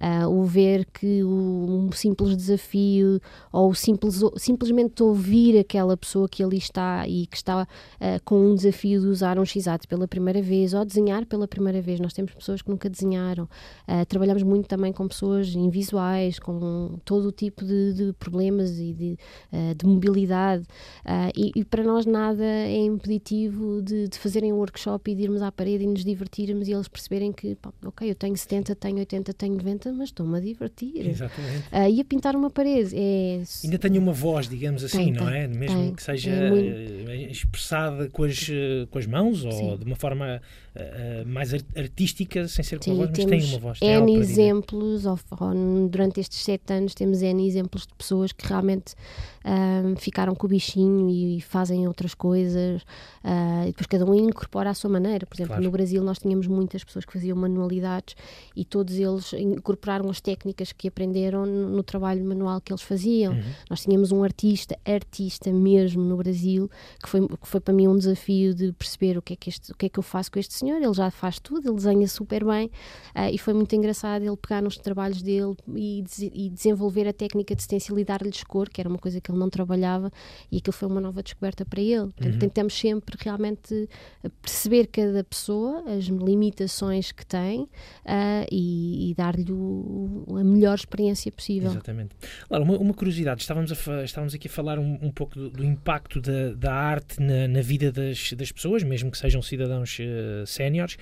Ah, o ver que o, um simples desafio ou simples, simplesmente ouvir aquela pessoa que ali está e que está ah, com um desafio de usar um x pela primeira vez ou desenhar pela primeira vez. Nós temos pessoas que nunca desenharam. Ah, trabalhamos muito também com pessoas invisuais, com todo o tipo de, de problemas e de, ah, de mobilidade. Ah, e, e para nós nada é impeditivo de, de fazerem um workshop e de irmos à parede e nos divertirmos e eles perceberem que, pá, ok, eu tenho 70, tenho 80, tenho 90, mas estou-me a divertir.
Exatamente.
Ah, e a pintar uma parede é.
Ainda tenho uma voz, digamos assim,
Tem,
não
tem,
é? Mesmo
tem.
que seja
É muito-
expressada com as, com as mãos ou
Sim.
de uma forma mais ar- artística, sem ser com a voz, mas tem uma voz.
N exemplos, ou, ou durante estes sete anos temos N exemplos de pessoas que realmente ahm, ficaram com o bichinho e, fazem outras coisas, ah, e depois cada um incorpora à sua maneira. Por exemplo,
Claro.
no Brasil nós tínhamos muitas pessoas que faziam manualidades e todos eles incorporaram as técnicas que aprenderam no, no trabalho manual que eles faziam.
Uhum.
Nós tínhamos um artista, artista mesmo no Brasil, que foi, que foi para mim um desafio de perceber o que, é que este, o que é que eu faço com este senhor. Ele já faz tudo, ele desenha super bem ah, e foi muito engraçado ele pegar nos trabalhos dele e, e desenvolver a técnica de stencil e dar-lhes cor, que era uma coisa que ele não trabalhava e aquilo foi uma nova descoberta para ele. Portanto, tentamos sempre realmente perceber cada pessoa, as limitações que tem ah, e, e dar-lhe a melhor experiência possível.
Exatamente. Laura, uma, uma curiosidade, estávamos, a estávamos aqui a falar um, um pouco do, do impacto da, da arte na, na vida das, das pessoas, mesmo que sejam cidadãos eh, séniores,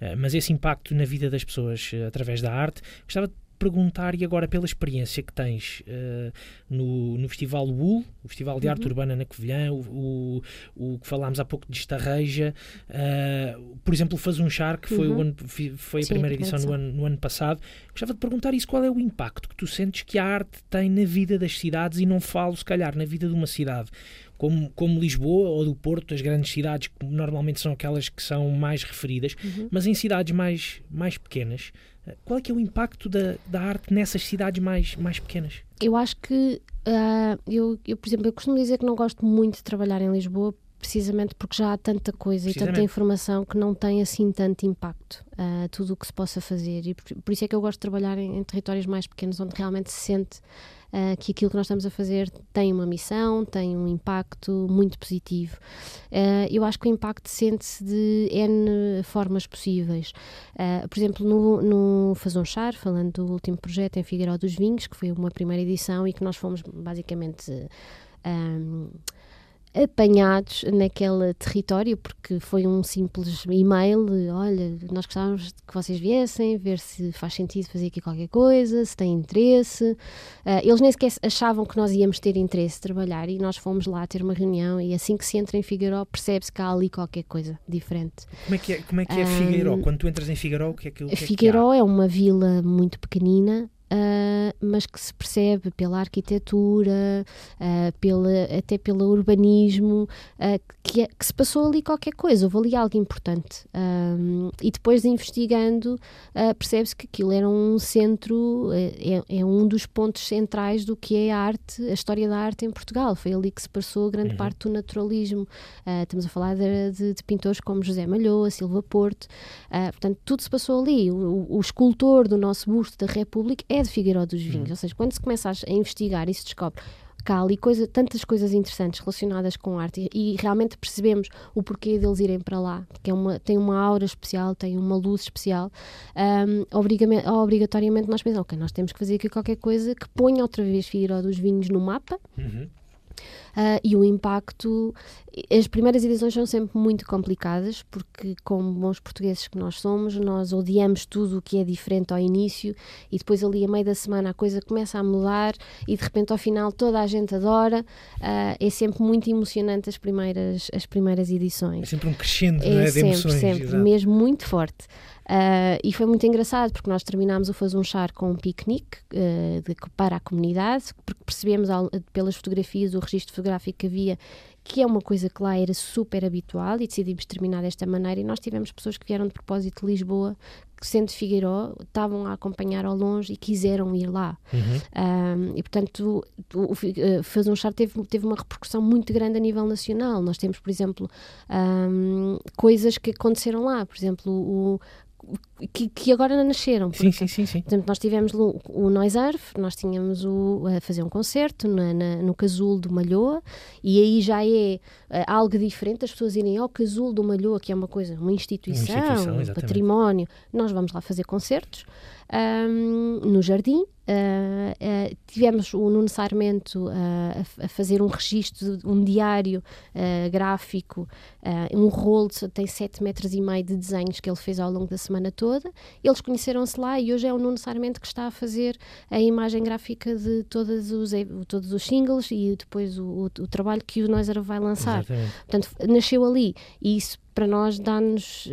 eh, mas esse impacto na vida das pessoas eh, através da arte. Gostava de perguntar, e agora pela experiência que tens eh, no, no Festival UL, o Festival de Arte
Uhum.
Urbana na Covilhã, o, o, o que falámos há pouco de Estarreja, eh, por exemplo, o Faz um Char, que foi, o
Uhum.
ano, fi- foi a
Sim, a
primeira
primeira
edição no ano, no ano passado. Gostava de perguntar isso, qual é o impacto que tu sentes que a arte tem na vida das cidades e não falo, se calhar, na vida de uma cidade como, como Lisboa ou do Porto, as grandes cidades, que normalmente são aquelas que são mais referidas,
Uhum.
mas em cidades mais, mais pequenas, qual é que é o impacto da, da arte nessas cidades mais, mais pequenas?
Eu acho que, ah, eu, eu, por exemplo, eu costumo dizer que não gosto muito de trabalhar em Lisboa precisamente porque já há tanta coisa e tanta informação que não tem assim tanto impacto ah, tudo o que se possa fazer e por, por isso é que eu gosto de trabalhar em, em territórios mais pequenos onde realmente se sente ah, que aquilo que nós estamos a fazer tem uma missão, tem um impacto muito positivo. Ah, eu acho que o impacto sente-se de N formas possíveis. Ah, por exemplo, no, no Faz um Char, falando do último projeto em Figueiró dos Vinhos, que foi uma primeira edição e que nós fomos basicamente apanhados naquele território, porque foi um simples e-mail, olha, nós gostávamos que vocês viessem, ver se faz sentido fazer aqui qualquer coisa, se tem interesse. Ah, eles nem sequer achavam que nós íamos ter interesse de trabalhar e nós fomos lá ter uma reunião e assim que se entra em Figueiró percebe-se que há ali qualquer coisa diferente.
Como é que é, como é, que é
Ahm,
Figueiró? Quando tu entras em Figueiró, o que é que, o que, é que?
Figueiró é uma vila muito pequenina, ah, mas que se percebe pela arquitetura, ah, pela, até pelo urbanismo, ah, que, é- que se passou ali qualquer coisa, houve ali algo importante. Ahm, e depois, investigando, percebe-se que aquilo era um centro, é, é um dos pontos centrais do que é a arte, a história da arte em Portugal. Foi ali que se passou grande
Uhum.
parte do naturalismo. Estamos a falar de, de- de pintores como José Malhoa, Silva Porto. Portanto, tudo se passou ali. O- o escultor do nosso busto da República é de Figueiró dos Vinhos. Ou seja, quando se começa a, investigar e se descobre que há ali coisa, tantas coisas interessantes relacionadas com arte e, e realmente percebemos o porquê deles irem para lá, porque é uma, tem uma aura especial, tem uma luz especial, obrigame- obrigatoriamente nós pensamos, ok, nós temos que fazer aqui qualquer coisa que ponha outra vez Figueiró dos Vinhos no mapa,
Uhum.
Ah, e o impacto. As primeiras edições são sempre muito complicadas, porque, como bons portugueses que nós somos, nós odiamos tudo o que é diferente ao início e depois, ali a meio da semana, a coisa começa a mudar e de repente, ao final, toda a gente adora. Ah, é sempre muito emocionante as primeiras, as primeiras
É
edições.
sempre um crescendo
É
não é, de
sempre,
emoções.
sempre,
exato.
mesmo muito forte. Ah, e foi muito engraçado porque nós terminámos o Fazer um Char com um piquenique ah, de- para a comunidade, porque percebemos ao- pelas fotografias, o registro fotográfico que havia, que é uma coisa que lá era super habitual e decidimos terminar desta maneira. E nós tivemos pessoas que vieram de propósito de Lisboa, que sendo de Figueiró, estavam a acompanhar ao longe e quiseram ir lá.
Uhum.
Um, e portanto, o, o, Fi- eh, Fazer um Char teve, teve uma repercussão muito grande a nível nacional. Nós temos, por exemplo, um, coisas que aconteceram lá, por exemplo, o, que, que agora nasceram.
Sim,
porque-
sim, sim, sim.
por exemplo, nós tivemos o, o Noise Earth, nós tínhamos o, a fazer um concerto na- na- no Casulo do Malhoa, e aí já é eh, algo diferente, as pessoas irem ao Casulo do Malhoa, que é uma coisa, uma instituição,
instituição,
um património, nós vamos lá fazer concertos ahm, no Jardim. ah, ah, tivemos o Nuno Sarmento ah, a a, fazer um registro, um diário gráfico, um rolo, de- tem 7 metros e meio de desenhos que ele fez ao longo da semana toda. Eles conheceram-se lá e hoje é o Nuno Sarmento que está a fazer a imagem gráfica de todos os, todos os singles e depois o, o- o trabalho que o Noiser vai lançar.
Exatamente.
Portanto, nasceu ali e isso para nós dá-nos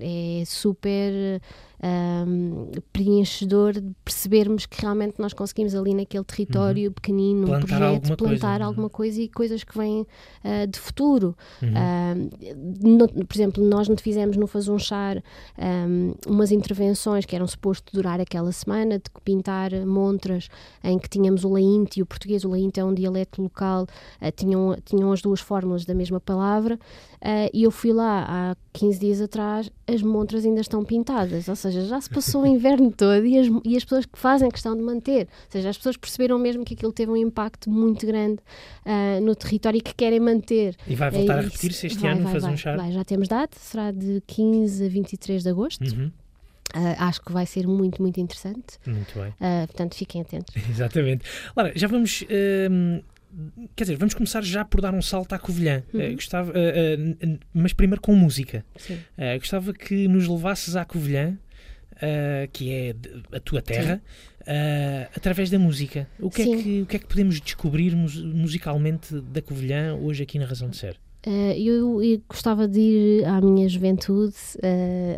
é super ahm, preenchedor de percebermos que realmente nós conseguimos ali naquele território pequenino, um
Plantar
projeto,
alguma coisa,
plantar
não é?
alguma coisa e coisas que vêm ah, de futuro.
Uhum.
No- por exemplo, nós não fizemos no Faz um umas intervenções que eram suposto durar aquela semana, de pintar montras em que tínhamos o laínte e o português. O laínte é um dialeto local, ah, tinham, tinham as duas fórmulas da mesma palavra. ah, e eu fui lá há 15 dias atrás, as montras ainda estão pintadas, ou seja, já se passou o inverno todo e as, e as pessoas que fazem questão de manter. Ou seja, as pessoas perceberam mesmo que aquilo teve um impacto muito grande ah, no território e que querem manter.
E vai voltar
É
a repetir-se este
Vai,
ano,
vai,
faz
vai,
um
vai, já temos data, será de 15 a 23 de agosto.
Uhum.
Ah, acho que vai ser muito, muito interessante.
Muito bem.
Ah, portanto, fiquem atentos. <laughs>
Exatamente. Lara, já vamos. hum, quer dizer, vamos começar já por dar um salto à Covilhã.
Uhum.
Gostava, mas primeiro com música.
Sim.
Gostava que nos levasses à Covilhã, eh, que é a tua terra, eh, através da música. O que, é que, o que é que podemos descobrir mus- musicalmente da Covilhã hoje aqui na Razão de Ser?
Ah, eu, eu gostava de ir à minha juventude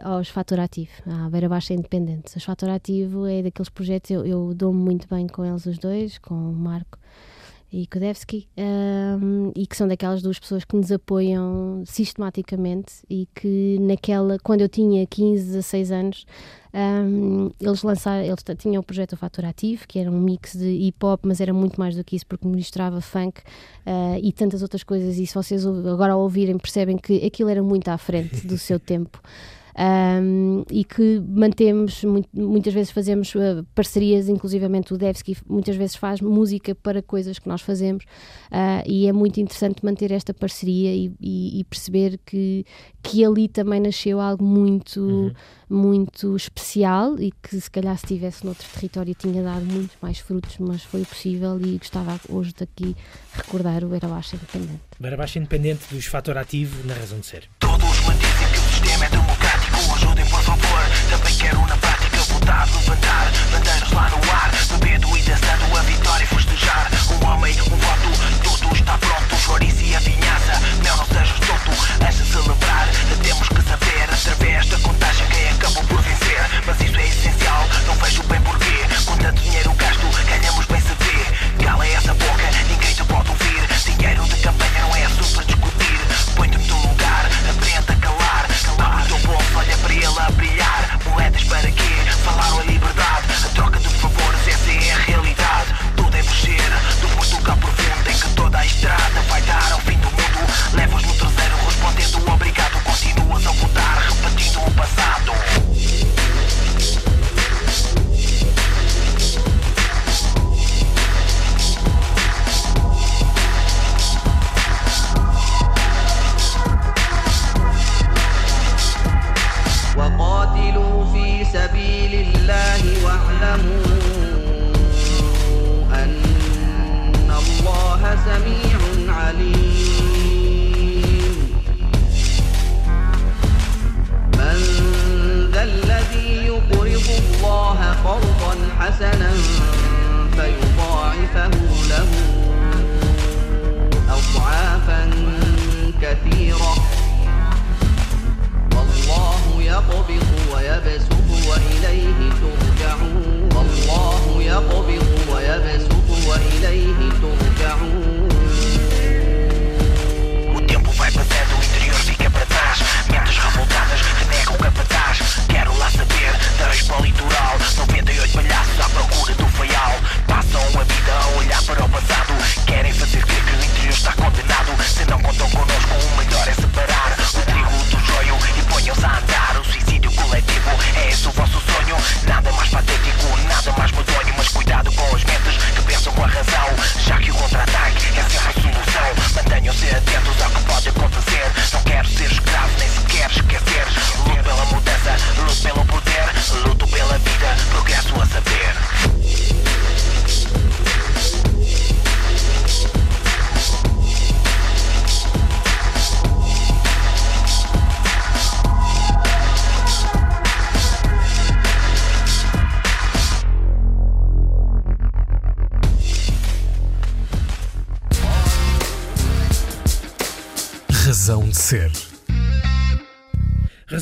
ah, aos Fator Ativo, à Beira Baixa Independente. Os Fator Ativo é daqueles projetos, eu, eu dou-me muito bem com eles os dois, com o Marco e Kudevski, ahm, e que são daquelas duas pessoas que nos apoiam sistematicamente e que naquela, quando eu tinha 15, 16 anos, ahm, eles lançaram, eles tinham o projeto O Fator Ativo, que era um mix de hip hop, mas era muito mais do que isso, porque misturava funk ah, e tantas outras coisas. E se vocês agora ouvirem percebem que aquilo era muito à frente do seu <laughs> tempo. Um, e que mantemos, muito- muitas vezes fazemos uh, parcerias, inclusivamente o Devski muitas vezes faz música para coisas que nós fazemos uh, e é muito interessante manter esta parceria e, e- e perceber que, que ali também nasceu algo muito,
Uhum.
muito especial e que se calhar se estivesse noutro território tinha dado muito mais frutos, mas foi possível e gostava hoje daqui recordar o Era Baixa Independente.
Beira Baixa Independente dos Fator Ativo na Razão de Ser.
Todos que o sistema é democrático Por favor, também quero na prática Votar, levantar, bandeiras lá no ar Bebendo e dançando a vitória e festejar. Um homem, um voto, tudo está pronto Chouriço e a vinhaça, meu não sejas tonto de celebrar, temos que saber Através da contagem quem acabou por vencer. Mas isso é essencial, não vejo bem porquê. Com tanto dinheiro gasto, ganhamos bem se vê Cala essa boca,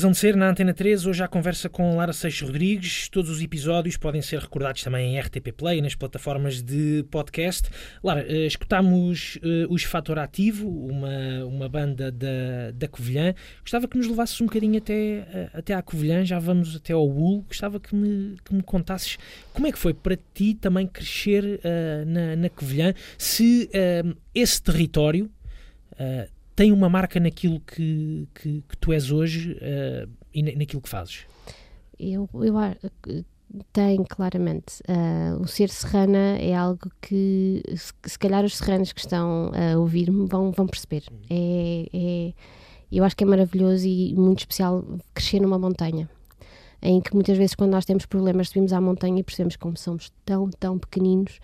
Razão
de Ser
na Antena 3, hoje a conversa com Lara Seixas Rodrigues. Todos os episódios podem ser recordados também em RTP Play, nas plataformas de podcast. Lara, eh, escutámos eh, os Fator Ativo, uma, uma banda da, da Covilhã. Gostava que nos levasses um bocadinho até, eh, até à Covilhã, já vamos até ao UL. Gostava que me, que me contasses como é que foi para ti também crescer eh, na, na Covilhã, se esse território eh, tem uma marca naquilo que, que, que tu és hoje eh, e na- naquilo que fazes.
Eu, eu tem claramente. Ah, o ser serrana é algo que se, se calhar os serranos que estão a ouvir-me vão, vão perceber. É, é- eu acho que é maravilhoso e muito especial crescer numa montanha. em que muitas vezes quando nós temos problemas subimos à montanha e percebemos como somos tão, tão pequeninos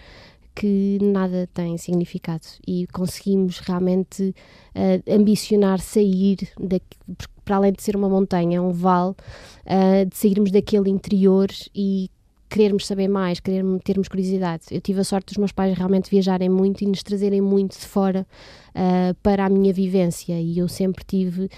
que nada tem significado e conseguimos realmente uh, ambicionar sair daqui, para além de ser uma montanha, um vale, uh, de sairmos daquele interior e querermos saber mais, querermos termos curiosidade. Eu tive a sorte dos meus pais realmente viajarem muito e nos trazerem muito de fora uh, para a minha vivência e eu sempre tive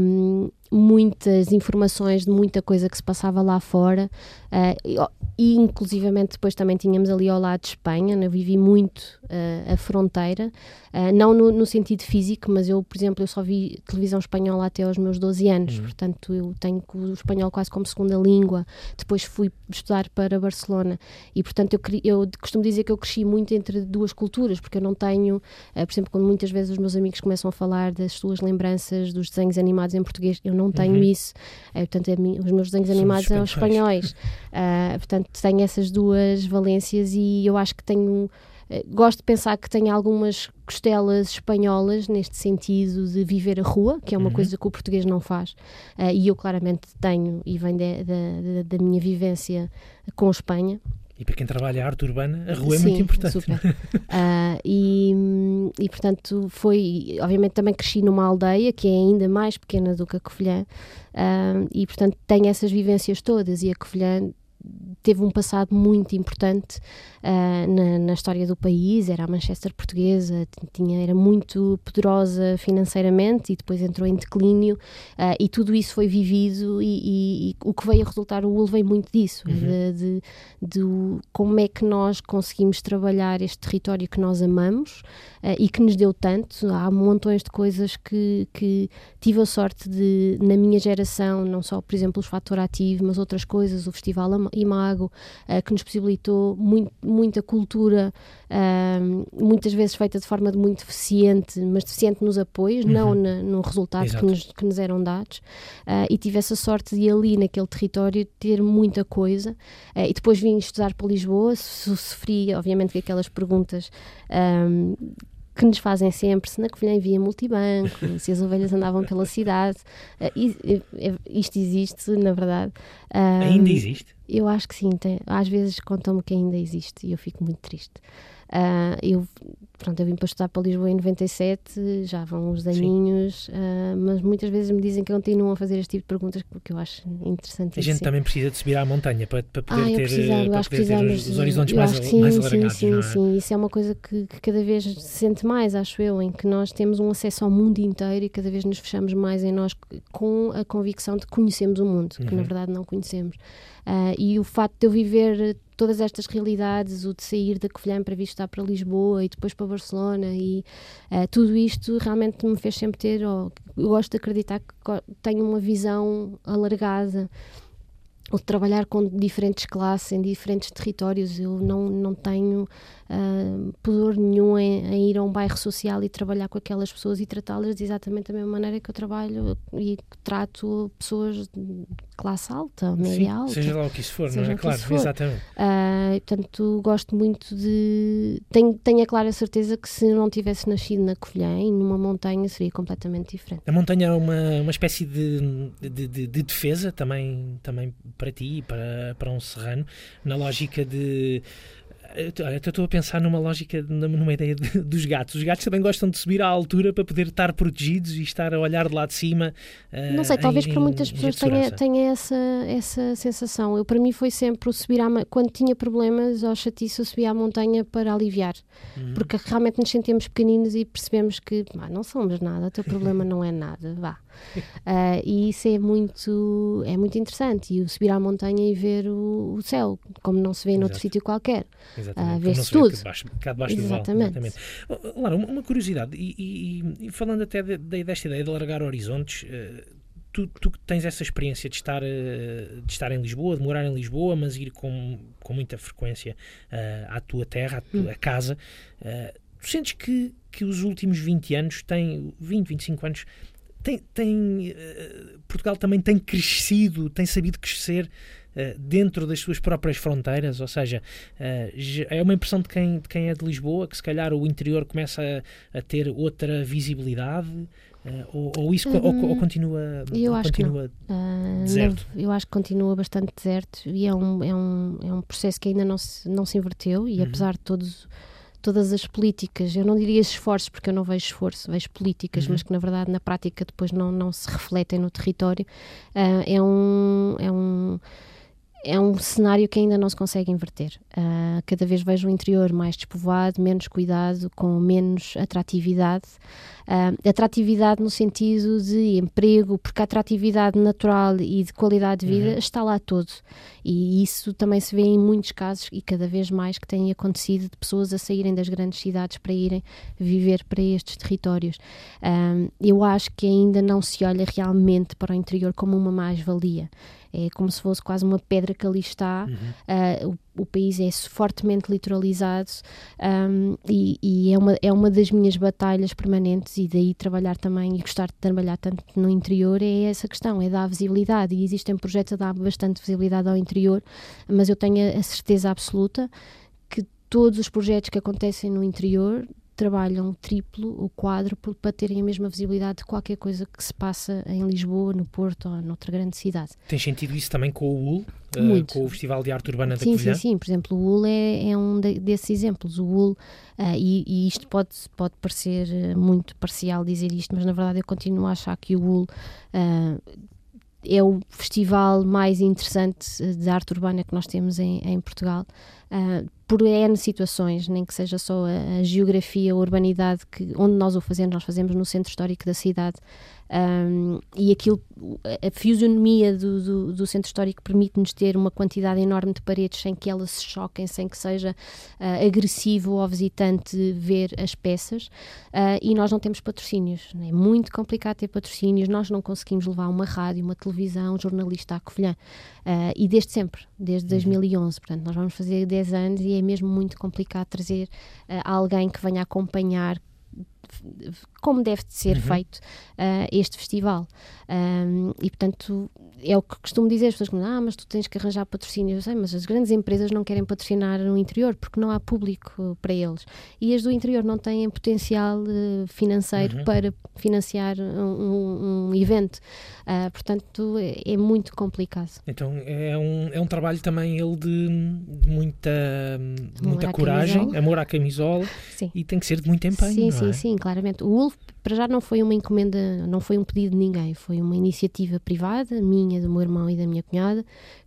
um, muitas informações de muita coisa que se passava lá fora uh, e inclusivamente depois também tínhamos ali ao lado de Espanha, né? eu vivi muito uh, a fronteira, uh, não no, no, sentido físico, mas eu, por exemplo, eu só vi televisão espanhola até aos meus 12 anos, uhum. portanto eu tenho o espanhol quase como segunda língua, depois fui estudar para Barcelona e portanto eu, eu costumo dizer que eu cresci muito entre duas culturas, porque eu não tenho, por exemplo, quando muitas vezes os meus amigos começam a falar das suas lembranças dos desenhos animados em português, eu não tenho uhum. isso, portanto os meus desenhos Somos animados são espanhóis, <laughs> portanto portanto tenho essas duas valências e eu acho que tenho eh, gosto de pensar que tenho algumas costelas espanholas neste sentido de viver a rua, que é uma uhum. coisa que o português não faz, uh, e eu claramente tenho e vem de, de, de, da minha vivência com Espanha.
E para quem trabalha a arte urbana, a rua é muito importante.
Uh, e, e, portanto, foi. Obviamente, também cresci numa aldeia que é ainda mais pequena do que a Covilhã, uh, e portanto, tenho essas vivências todas. E a Covilhã teve um passado muito importante uh, na, na, história do país, era a Manchester portuguesa, tinha, era muito poderosa financeiramente e depois entrou em declínio uh, e tudo isso foi vivido e, e, e, o que veio a resultar, o UL veio muito disso, uhum. de, de, de, como é que nós conseguimos trabalhar este território que nós amamos uh, e que nos deu tanto, há montões de coisas que, que tive a sorte de, na minha geração, não só, por exemplo, o fator ativo, mas outras coisas, o Festival Imago, que nos possibilitou muito muita cultura, uh, muitas vezes feita de forma muito deficiente, mas deficiente nos apoios, uhum. não na, no resultado que nos, que nos, eram dados. Uh, e tive essa sorte de ali, naquele território, ter muita coisa. Uh, e depois vim estudar para Lisboa, sofri, obviamente, com aquelas perguntas. Um, que nos fazem sempre se na Covilhã havia multibanco, se as ovelhas andavam pela cidade. Uh, isto existe, na verdade.
ainda existe?
Eu acho que sim. Tem, às vezes contam-me que ainda existe e eu fico muito triste. Uh, eu, pronto, eu vim para estudar para Lisboa em 97, já vão uns aninhos, uh, mas muitas vezes me dizem que continuam a fazer este tipo de perguntas que eu acho interessante.
A gente também precisa de subir à montanha para, para poder
ah,
ter, para
poder ter
os, os, horizontes mais, sim, mais alargados.
Sim,
sim, é?
sim, isso é uma coisa que, que, cada vez se sente mais, acho eu, em que nós temos um acesso ao mundo inteiro e cada vez nos fechamos mais em nós com a convicção de que conhecemos o mundo, uhum. que na verdade não conhecemos. Uh, e o facto de eu viver todas estas realidades, o de sair da Covilhã para vir para Lisboa e depois para Barcelona e uh, tudo isto realmente me fez sempre ter, eu gosto de acreditar que tenho uma visão alargada ou de trabalhar com diferentes classes em diferentes territórios. Eu não, não tenho uh, pudor nenhum em, em, ir a um bairro social e trabalhar com aquelas pessoas e tratá-las de exatamente da mesma maneira que eu trabalho e trato pessoas de classe alta, média Sim, alta.
Seja lá o que isso for, não é? Claro, exatamente.
Uh, portanto, gosto muito de. Tenho, tenho a clara certeza que se não tivesse nascido na Covilhã e numa montanha seria completamente diferente.
A montanha é uma, uma espécie de, de, de, de defesa também, também para ti e para, para um serrano, na lógica de Olha, estou a pensar numa lógica, numa ideia de, <laughs> dos gatos. Os gatos também gostam de subir à altura para poder estar protegidos e estar a olhar de lá de cima.
Uh, não sei, talvez em, para muitas pessoas tenha, tenha essa, essa sensação. Eu, para mim, foi sempre o subir à. Quando tinha problemas ou chatice, eu subia à montanha para aliviar. Uhum. Porque realmente nos sentimos pequeninos e percebemos que ah, não somos nada, o teu problema não é nada, vá. Uh, <laughs> e isso é muito, é muito interessante. E o subir à montanha e ver o, o céu, como não se vê noutro sítio qualquer. Uh, Vê-se tudo. Cá
debaixo, cá debaixo exatamente. do vale. Exatamente. Lara, uma, curiosidade, e, e, e, falando até de, de, desta ideia de largar horizontes, uh, tu, tu tens essa experiência de estar, de estar em Lisboa, de morar em Lisboa, mas ir com, com muita frequência à tua terra, à tua hum. casa. tu sentes que, que os últimos 20 anos têm, 20, 25 anos, tem, tem, uh, Portugal também tem crescido, tem sabido crescer uh, dentro das suas próprias fronteiras, ou seja, uh, é uma impressão de quem, de quem é de Lisboa que se calhar o interior começa a, a ter outra visibilidade. Ou, ou isso co- ou, ou continua,
eu acho que
continua
Ah,
Deserto.
eu acho que continua bastante deserto e é um, é um, é um processo que ainda não se, não se inverteu e
Uhum.
apesar de todos, todas as políticas, eu não diria esforços porque eu não vejo esforço, vejo políticas,
Uhum.
mas que na verdade na prática depois não, não se refletem no território, ah, é um... É um é um cenário que ainda não se consegue inverter. Ah, cada vez vejo o interior mais despovoado, menos cuidado, com menos atratividade. Ah, atratividade no sentido de emprego, porque a atratividade natural e de qualidade de vida está lá todo. E isso também se vê em muitos casos e cada vez mais que tem acontecido de pessoas a saírem das grandes cidades para irem viver para estes territórios. Ah, eu acho que ainda não se olha realmente para o interior como uma mais-valia. É como se fosse quase uma pedra que ali está. Ah, o, o país é fortemente litoralizado um, e, e é, uma, é uma das minhas batalhas permanentes e daí trabalhar também e gostar de trabalhar tanto no interior é essa questão, é dar visibilidade. E existem projetos a dar bastante visibilidade ao interior, mas eu tenho a, certeza absoluta que todos os projetos que acontecem no interior trabalham triplo ou quádruplo para terem a mesma visibilidade de qualquer coisa que se passa em Lisboa, no Porto ou noutra grande cidade.
Tem sentido isso também com o UL, eh, com o Festival de Arte Urbana da
Sim, sim,
Covilhã?
sim. Por exemplo, o UL é, é um de- desses exemplos. O UL, ah, e, e isto pode, pode parecer eh, muito parcial dizer isto, mas na verdade eu continuo a achar que o UL ah, é o festival mais interessante de arte urbana que nós temos em, em Portugal. ah, por N situações, nem que seja só a, a geografia, a urbanidade, que, onde nós o fazemos, nós fazemos no centro histórico da cidade, um, e aquilo, a fisionomia do, do, do centro histórico permite-nos ter uma quantidade enorme de paredes sem que elas se choquem, sem que seja ah, agressivo ao visitante ver as peças. Ah, e nós não temos patrocínios, é muito complicado ter patrocínios. Nós não conseguimos levar uma rádio, uma televisão, um jornalista à Covilhã. Ah, e desde sempre, desde 2011. Portanto, nós vamos fazer 10 anos e é mesmo muito complicado trazer alguém que venha acompanhar como deve de ser feito ah, este festival. Um, e portanto é o que costumo dizer, as pessoas que ah, mas tu tens que arranjar patrocínio, eu sei, mas as grandes empresas não querem patrocinar no interior porque não há público para eles. E as do interior não têm potencial eh, financeiro para financiar um, um- evento. Ah, portanto, é, é muito complicado.
Então é um, é um trabalho também ele de, de muita, muita coragem, amor à camisola
Sim.
e tem que ser de muito empenho,
Sim, sim,
é?
sim, claramente. O Wolf, para já, não foi uma encomenda, não foi um pedido de ninguém, foi uma iniciativa privada, minha, do meu irmão e da minha cunhada,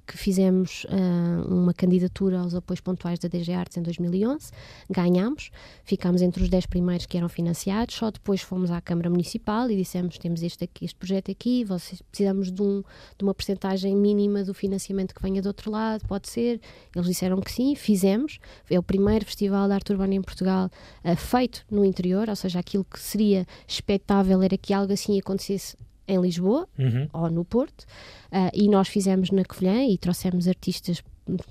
que fizemos ah, uma candidatura aos apoios pontuais da DG Artes em 2011, ganhámos, ficámos entre os 10 primeiros que eram financiados, só depois fomos à Câmara Municipal e dissemos, temos este, aqui, este projeto aqui, vocês precisamos de, um, de uma percentagem mínima do financiamento que venha do outro lado, pode ser? Eles disseram que sim, fizemos, é o primeiro festival de arte urbana em Portugal ah, feito no interior, ou seja, aquilo que seria expectável era que algo assim acontecesse em Lisboa
Uhum.
ou no Porto, ah, e nós fizemos na Covilhã e trouxemos artistas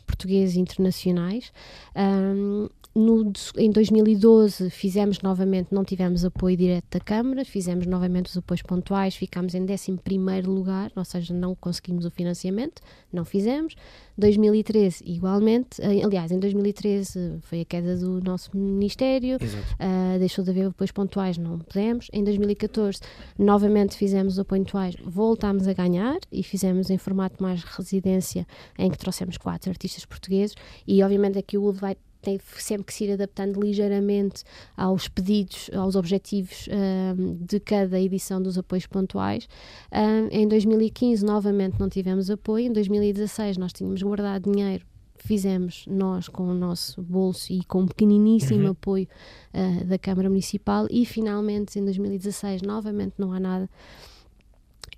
portugueses e internacionais. Ahm, no, em 2012 fizemos novamente, não tivemos apoio direto da Câmara, fizemos novamente os apoios pontuais, ficámos em 11º lugar, ou seja, não conseguimos o financiamento, não fizemos. 2013 igualmente, eh, aliás, em 2013 foi a queda do nosso Ministério. Uh, deixou de haver apoios pontuais, não pudemos. Em 2014, novamente fizemos apoios pontuais, voltámos a ganhar e fizemos em formato mais residência, em que trouxemos quatro artistas portugueses. E obviamente aqui o vai tem sempre que se ir adaptando ligeiramente aos pedidos, aos objetivos um, de cada edição dos apoios pontuais. Um, em 2015, novamente, não tivemos apoio. Em 2016, nós tínhamos guardado dinheiro fizemos nós com o nosso bolso e com um pequeniníssimo
Uhum.
apoio ah, da Câmara Municipal e finalmente em 2016 novamente não há nada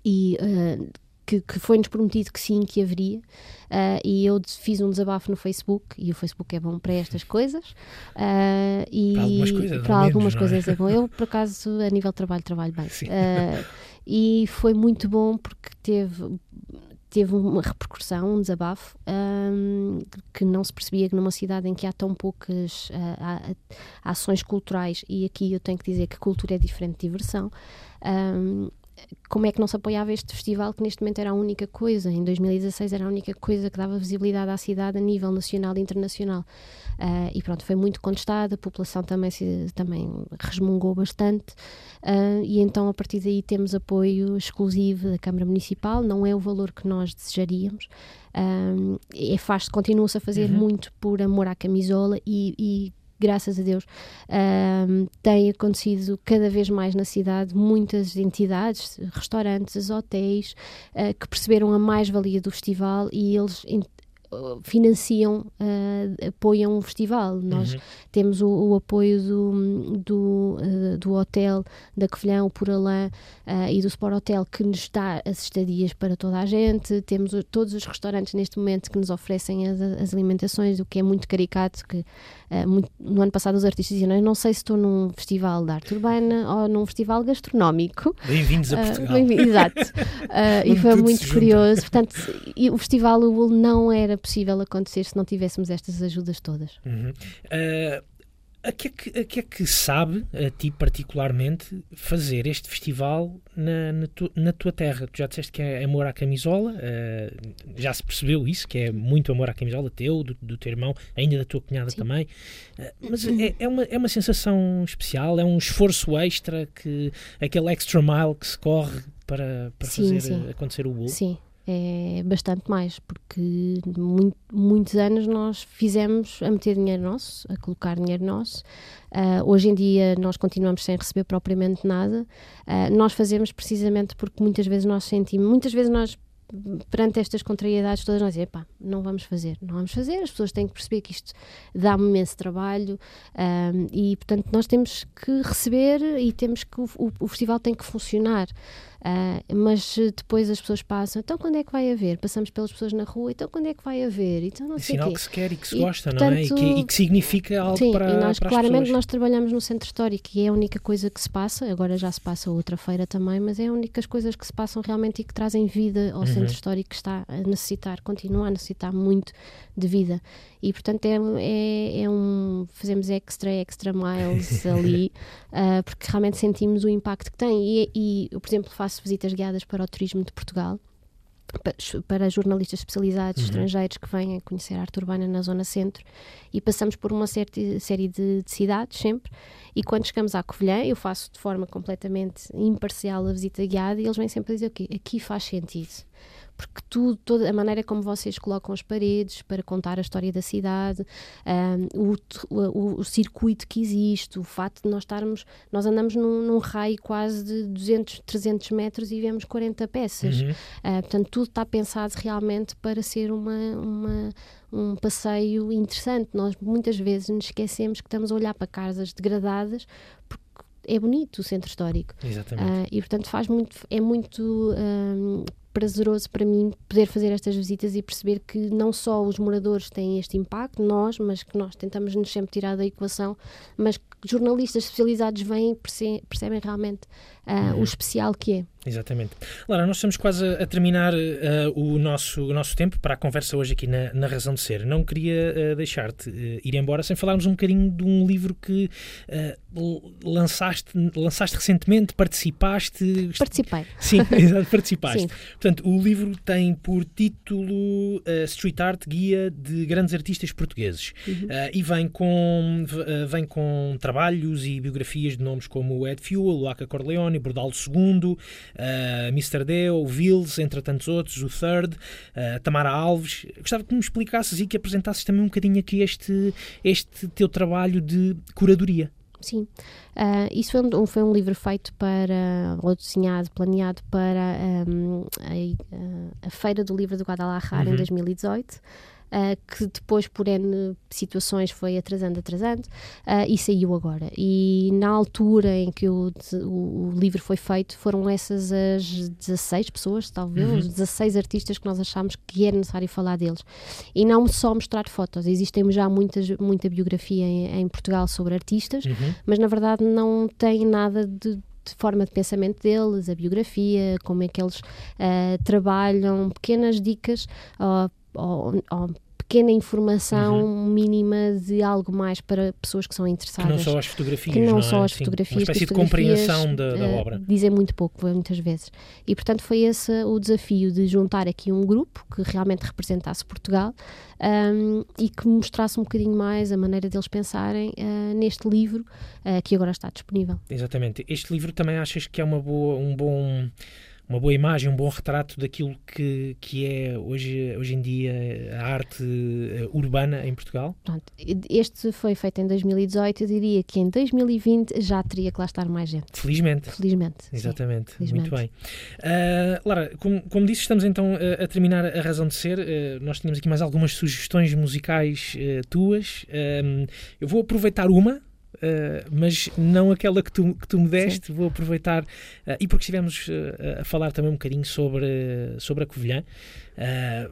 e ah, que, que foi-nos prometido que sim, que haveria ah, e eu fiz um desabafo no Facebook e o Facebook é bom para estas coisas ah, e
Para algumas coisas,
para algumas
menos, é?
coisas é bom eu por acaso a nível de trabalho trabalho bem. Ah, e foi muito bom porque teve teve uma repercussão, um desabafo, ahm, que não se percebia que numa cidade em que há tão poucas ah, ações culturais, e aqui eu tenho que dizer que cultura é diferente de diversão, ahm, como é que não se apoiava este festival que neste momento era a única coisa, em 2016 era a única coisa que dava visibilidade à cidade a nível nacional e internacional. Uh, e pronto, foi muito contestado, a população também, se, também resmungou bastante, uh, e então a partir daí temos apoio exclusivo da Câmara Municipal, não é o valor que nós desejaríamos, um, é faz, continua-se a fazer
Uhum.
muito por amor à camisola e, e graças a Deus, um, tem acontecido cada vez mais na cidade muitas entidades, restaurantes, hotéis, uh, que perceberam a mais-valia do festival e eles in- financiam, uh, apoiam o festival. Nós
Uhum.
temos o, o apoio do, do, uh, do hotel da Covilhã, o Puralã uh, e do Sport Hotel que nos dá as estadias para toda a gente. Temos todos os restaurantes neste momento que nos oferecem as, as alimentações, o que é muito caricato. Que, uh, muito- no ano passado os artistas diziam: Eu não sei se estou num festival de arte urbana ou num festival gastronómico.
Bem-vindos a
Ah,
Portugal.
bem- exato. Ah, <laughs> e foi muito curioso. Portanto, o Festival Lul não era possível acontecer se não tivéssemos estas ajudas todas.
Uhum. A, que é que, a que é que sabe, a ti particularmente, fazer este festival na, na, tu- na tua terra? Tu já disseste que é amor à camisola, ah, já se percebeu isso, que é muito amor à camisola teu, do, do teu irmão, ainda da tua cunhada
Sim.
também. Ah, mas é, é, uma, é uma sensação especial, é um esforço extra, que aquele extra mile que se corre para, para
Sim,
fazer
sim.
ah, acontecer o bolo.
Sim, é bastante mais, porque muito- muitos anos nós fizemos a meter dinheiro nosso, a colocar dinheiro nosso. Ah, hoje em dia nós continuamos sem receber propriamente nada. Ah, nós fazemos precisamente porque muitas vezes nós sentimos, muitas vezes nós perante estas contrariedades todas nós dizemos, não vamos fazer, não vamos fazer, as pessoas têm que perceber que isto dá-me imenso trabalho ahm, e portanto nós temos que receber e temos que o- o festival tem que funcionar Ah, mas depois as pessoas passam, então quando é que vai haver? Passamos pelas pessoas na rua, então quando é que vai haver? Então não
É
sei
sinal
quê.
que se quer e que se
E,
gosta, não é? E que,
portanto,
e que significa algo
Sim,
para,
e nós
para as
claramente
pessoas.
nós trabalhamos no centro histórico e é a única coisa que se passa, agora já se passa outra feira também, mas é a única coisas que se passam realmente e que trazem vida ao
Uhum.
centro histórico que está a necessitar, continua a necessitar muito de vida. E portanto é, é, é um fazemos extra, extra miles <laughs> ali, ah, porque realmente sentimos o impacto que tem. E, e eu, por exemplo, faço visitas guiadas para o turismo de Portugal pa- para jornalistas especializados
Uhum.
estrangeiros que vêm conhecer a arte urbana na zona centro. E passamos por uma certi- série de, de cidades sempre. E quando chegamos à Covilhã eu faço de forma completamente imparcial a visita guiada e eles vêm sempre a dizer que aqui faz sentido porque tudo, toda a maneira como vocês colocam as paredes para contar a história da cidade, ahm, o, o- o circuito que existe, o facto de nós estarmos, nós andamos num, num raio quase de 200, 300 metros e vemos 40 peças.
Uhum.
Ah, portanto, tudo está pensado realmente para ser uma, uma- um passeio interessante. Nós muitas vezes nos esquecemos que estamos a olhar para casas degradadas porque é bonito o centro histórico.
Exatamente.
Ah, e portanto faz muito, é muito ahm, prazeroso para mim poder fazer estas visitas e perceber que não só os moradores têm este impacto, nós, mas que nós tentamos nos sempre tirar da equação, mas que jornalistas especializados vêm e perce- percebem realmente ah,
Uhum.
o especial que é.
Exatamente. Lara, nós estamos quase a, terminar eh, o, nosso, o nosso tempo para a conversa hoje aqui na, na Razão de Ser. Não queria eh, deixar-te ir embora sem falarmos um bocadinho de um livro que lançaste, lançaste recentemente, participaste.
Participei.
Sim, <laughs> exato, participaste.
Sim.
Portanto, o livro tem por título eh, Street Art Guia de Grandes Artistas Portugueses
Uhum.
Eh, e vem com, eh, vem com trabalhos e biografias de nomes como Ed Fuel, o Aca Corleone, Bordalo II, eh, Mr. Deo, Vils, entre tantos outros, o Third, Tamara Alves. Gostava que me explicasses e que apresentasses também um bocadinho aqui este, este teu trabalho de curadoria.
Sim. Ah, isso foi um, foi um livro feito para, ou desenhado, planeado para ahm, a, a Feira do Livro do Guadalajara
Uhum.
em 2018. Ah, que depois, por N situações, foi atrasando, atrasando, ah, e saiu agora. E na altura em que o, o, livro foi feito, foram essas as 16 pessoas, talvez,
Uhum.
os 16 artistas que nós achámos que era necessário falar deles. E não só mostrar fotos, existem já muitas, muita biografia em, em Portugal sobre artistas,
Uhum.
mas na verdade não tem nada de, forma de pensamento deles, a biografia, como é que eles ah, trabalham, pequenas dicas, ó, ó, ó, pequena informação mínima de algo mais para pessoas que são
Que
interessadas.
não só as fotografias,
que não
é?
só as
Sim,
fotografias,
Uma espécie
que
de
as
compreensão da, da
eh,
obra.
Dizem muito pouco, muitas vezes. E, portanto, foi esse o desafio de juntar aqui um grupo que realmente representasse Portugal ahm, e que mostrasse um bocadinho mais a maneira deles pensarem ah, neste livro ah, que agora está disponível.
Exatamente. Este livro também achas que é uma boa, um bom, uma boa imagem, um bom retrato daquilo que, que é hoje, hoje em dia a arte eh, urbana em Portugal?
Pronto, este foi feito em 2018, eu diria que em 2020 já teria que lá estar mais gente,
Felizmente.
felizmente. sim.
Exatamente,
felizmente.
muito bem. Ah, Lara, como, como disse, estamos então a, a terminar a razão de ser. Ah, nós tínhamos aqui mais algumas sugestões musicais ah, tuas. Eu vou aproveitar uma. Ah, mas não aquela que tu, que tu me deste, vou aproveitar, ah, e porque estivemos ah, a falar também um bocadinho sobre, sobre a Covilhã,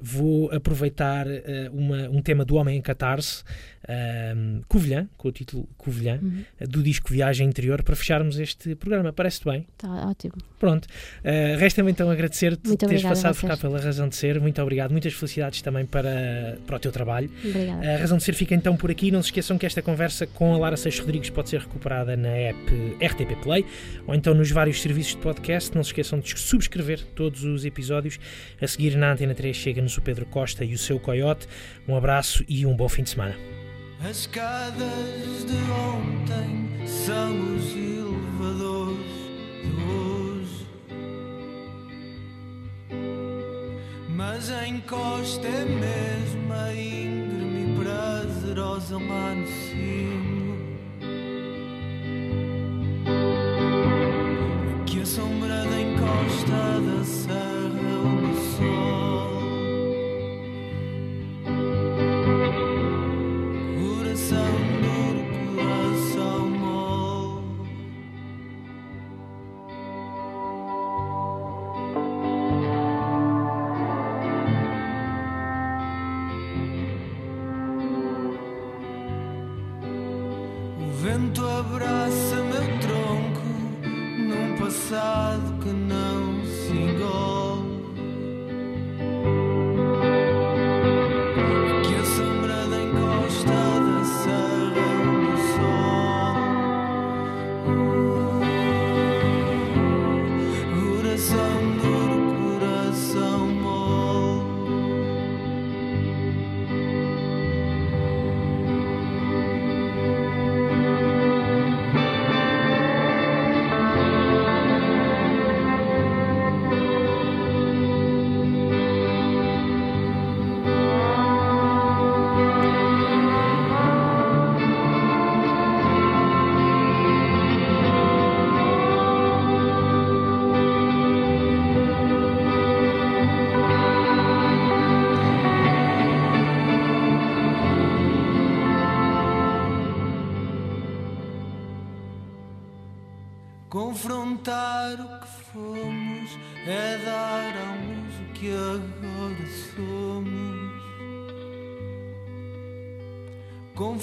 vou aproveitar uma, um tema do Homem em Catarse, Covilhã, com o título Covilhã,
Uhum.
do disco Viagem Interior, para fecharmos este programa. Parece-te bem?
Está ótimo.
Pronto. Uh, Resta-me então agradecer-te
Muito
teres passado por cá pela Razão de Ser. Muito obrigado. Muitas felicidades também para, para o teu trabalho.
Obrigada.
A Razão de Ser fica então por aqui. Não se esqueçam que esta conversa com a Lara Seixas Rodrigues pode ser recuperada na app RTP Play ou então nos vários serviços de podcast. Não se esqueçam de subscrever todos os episódios. A seguir na Antena 3 chega-nos o Pedro Costa e o seu Coyote. Um abraço e um bom fim de semana.
As escadas de ontem são os elevadores de hoje. Mas a encosta é mesmo a íngreme e prazerosa lá. Encosta da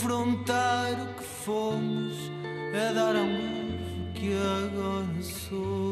Confrontar o que fomos é dar à luz o que agora somos.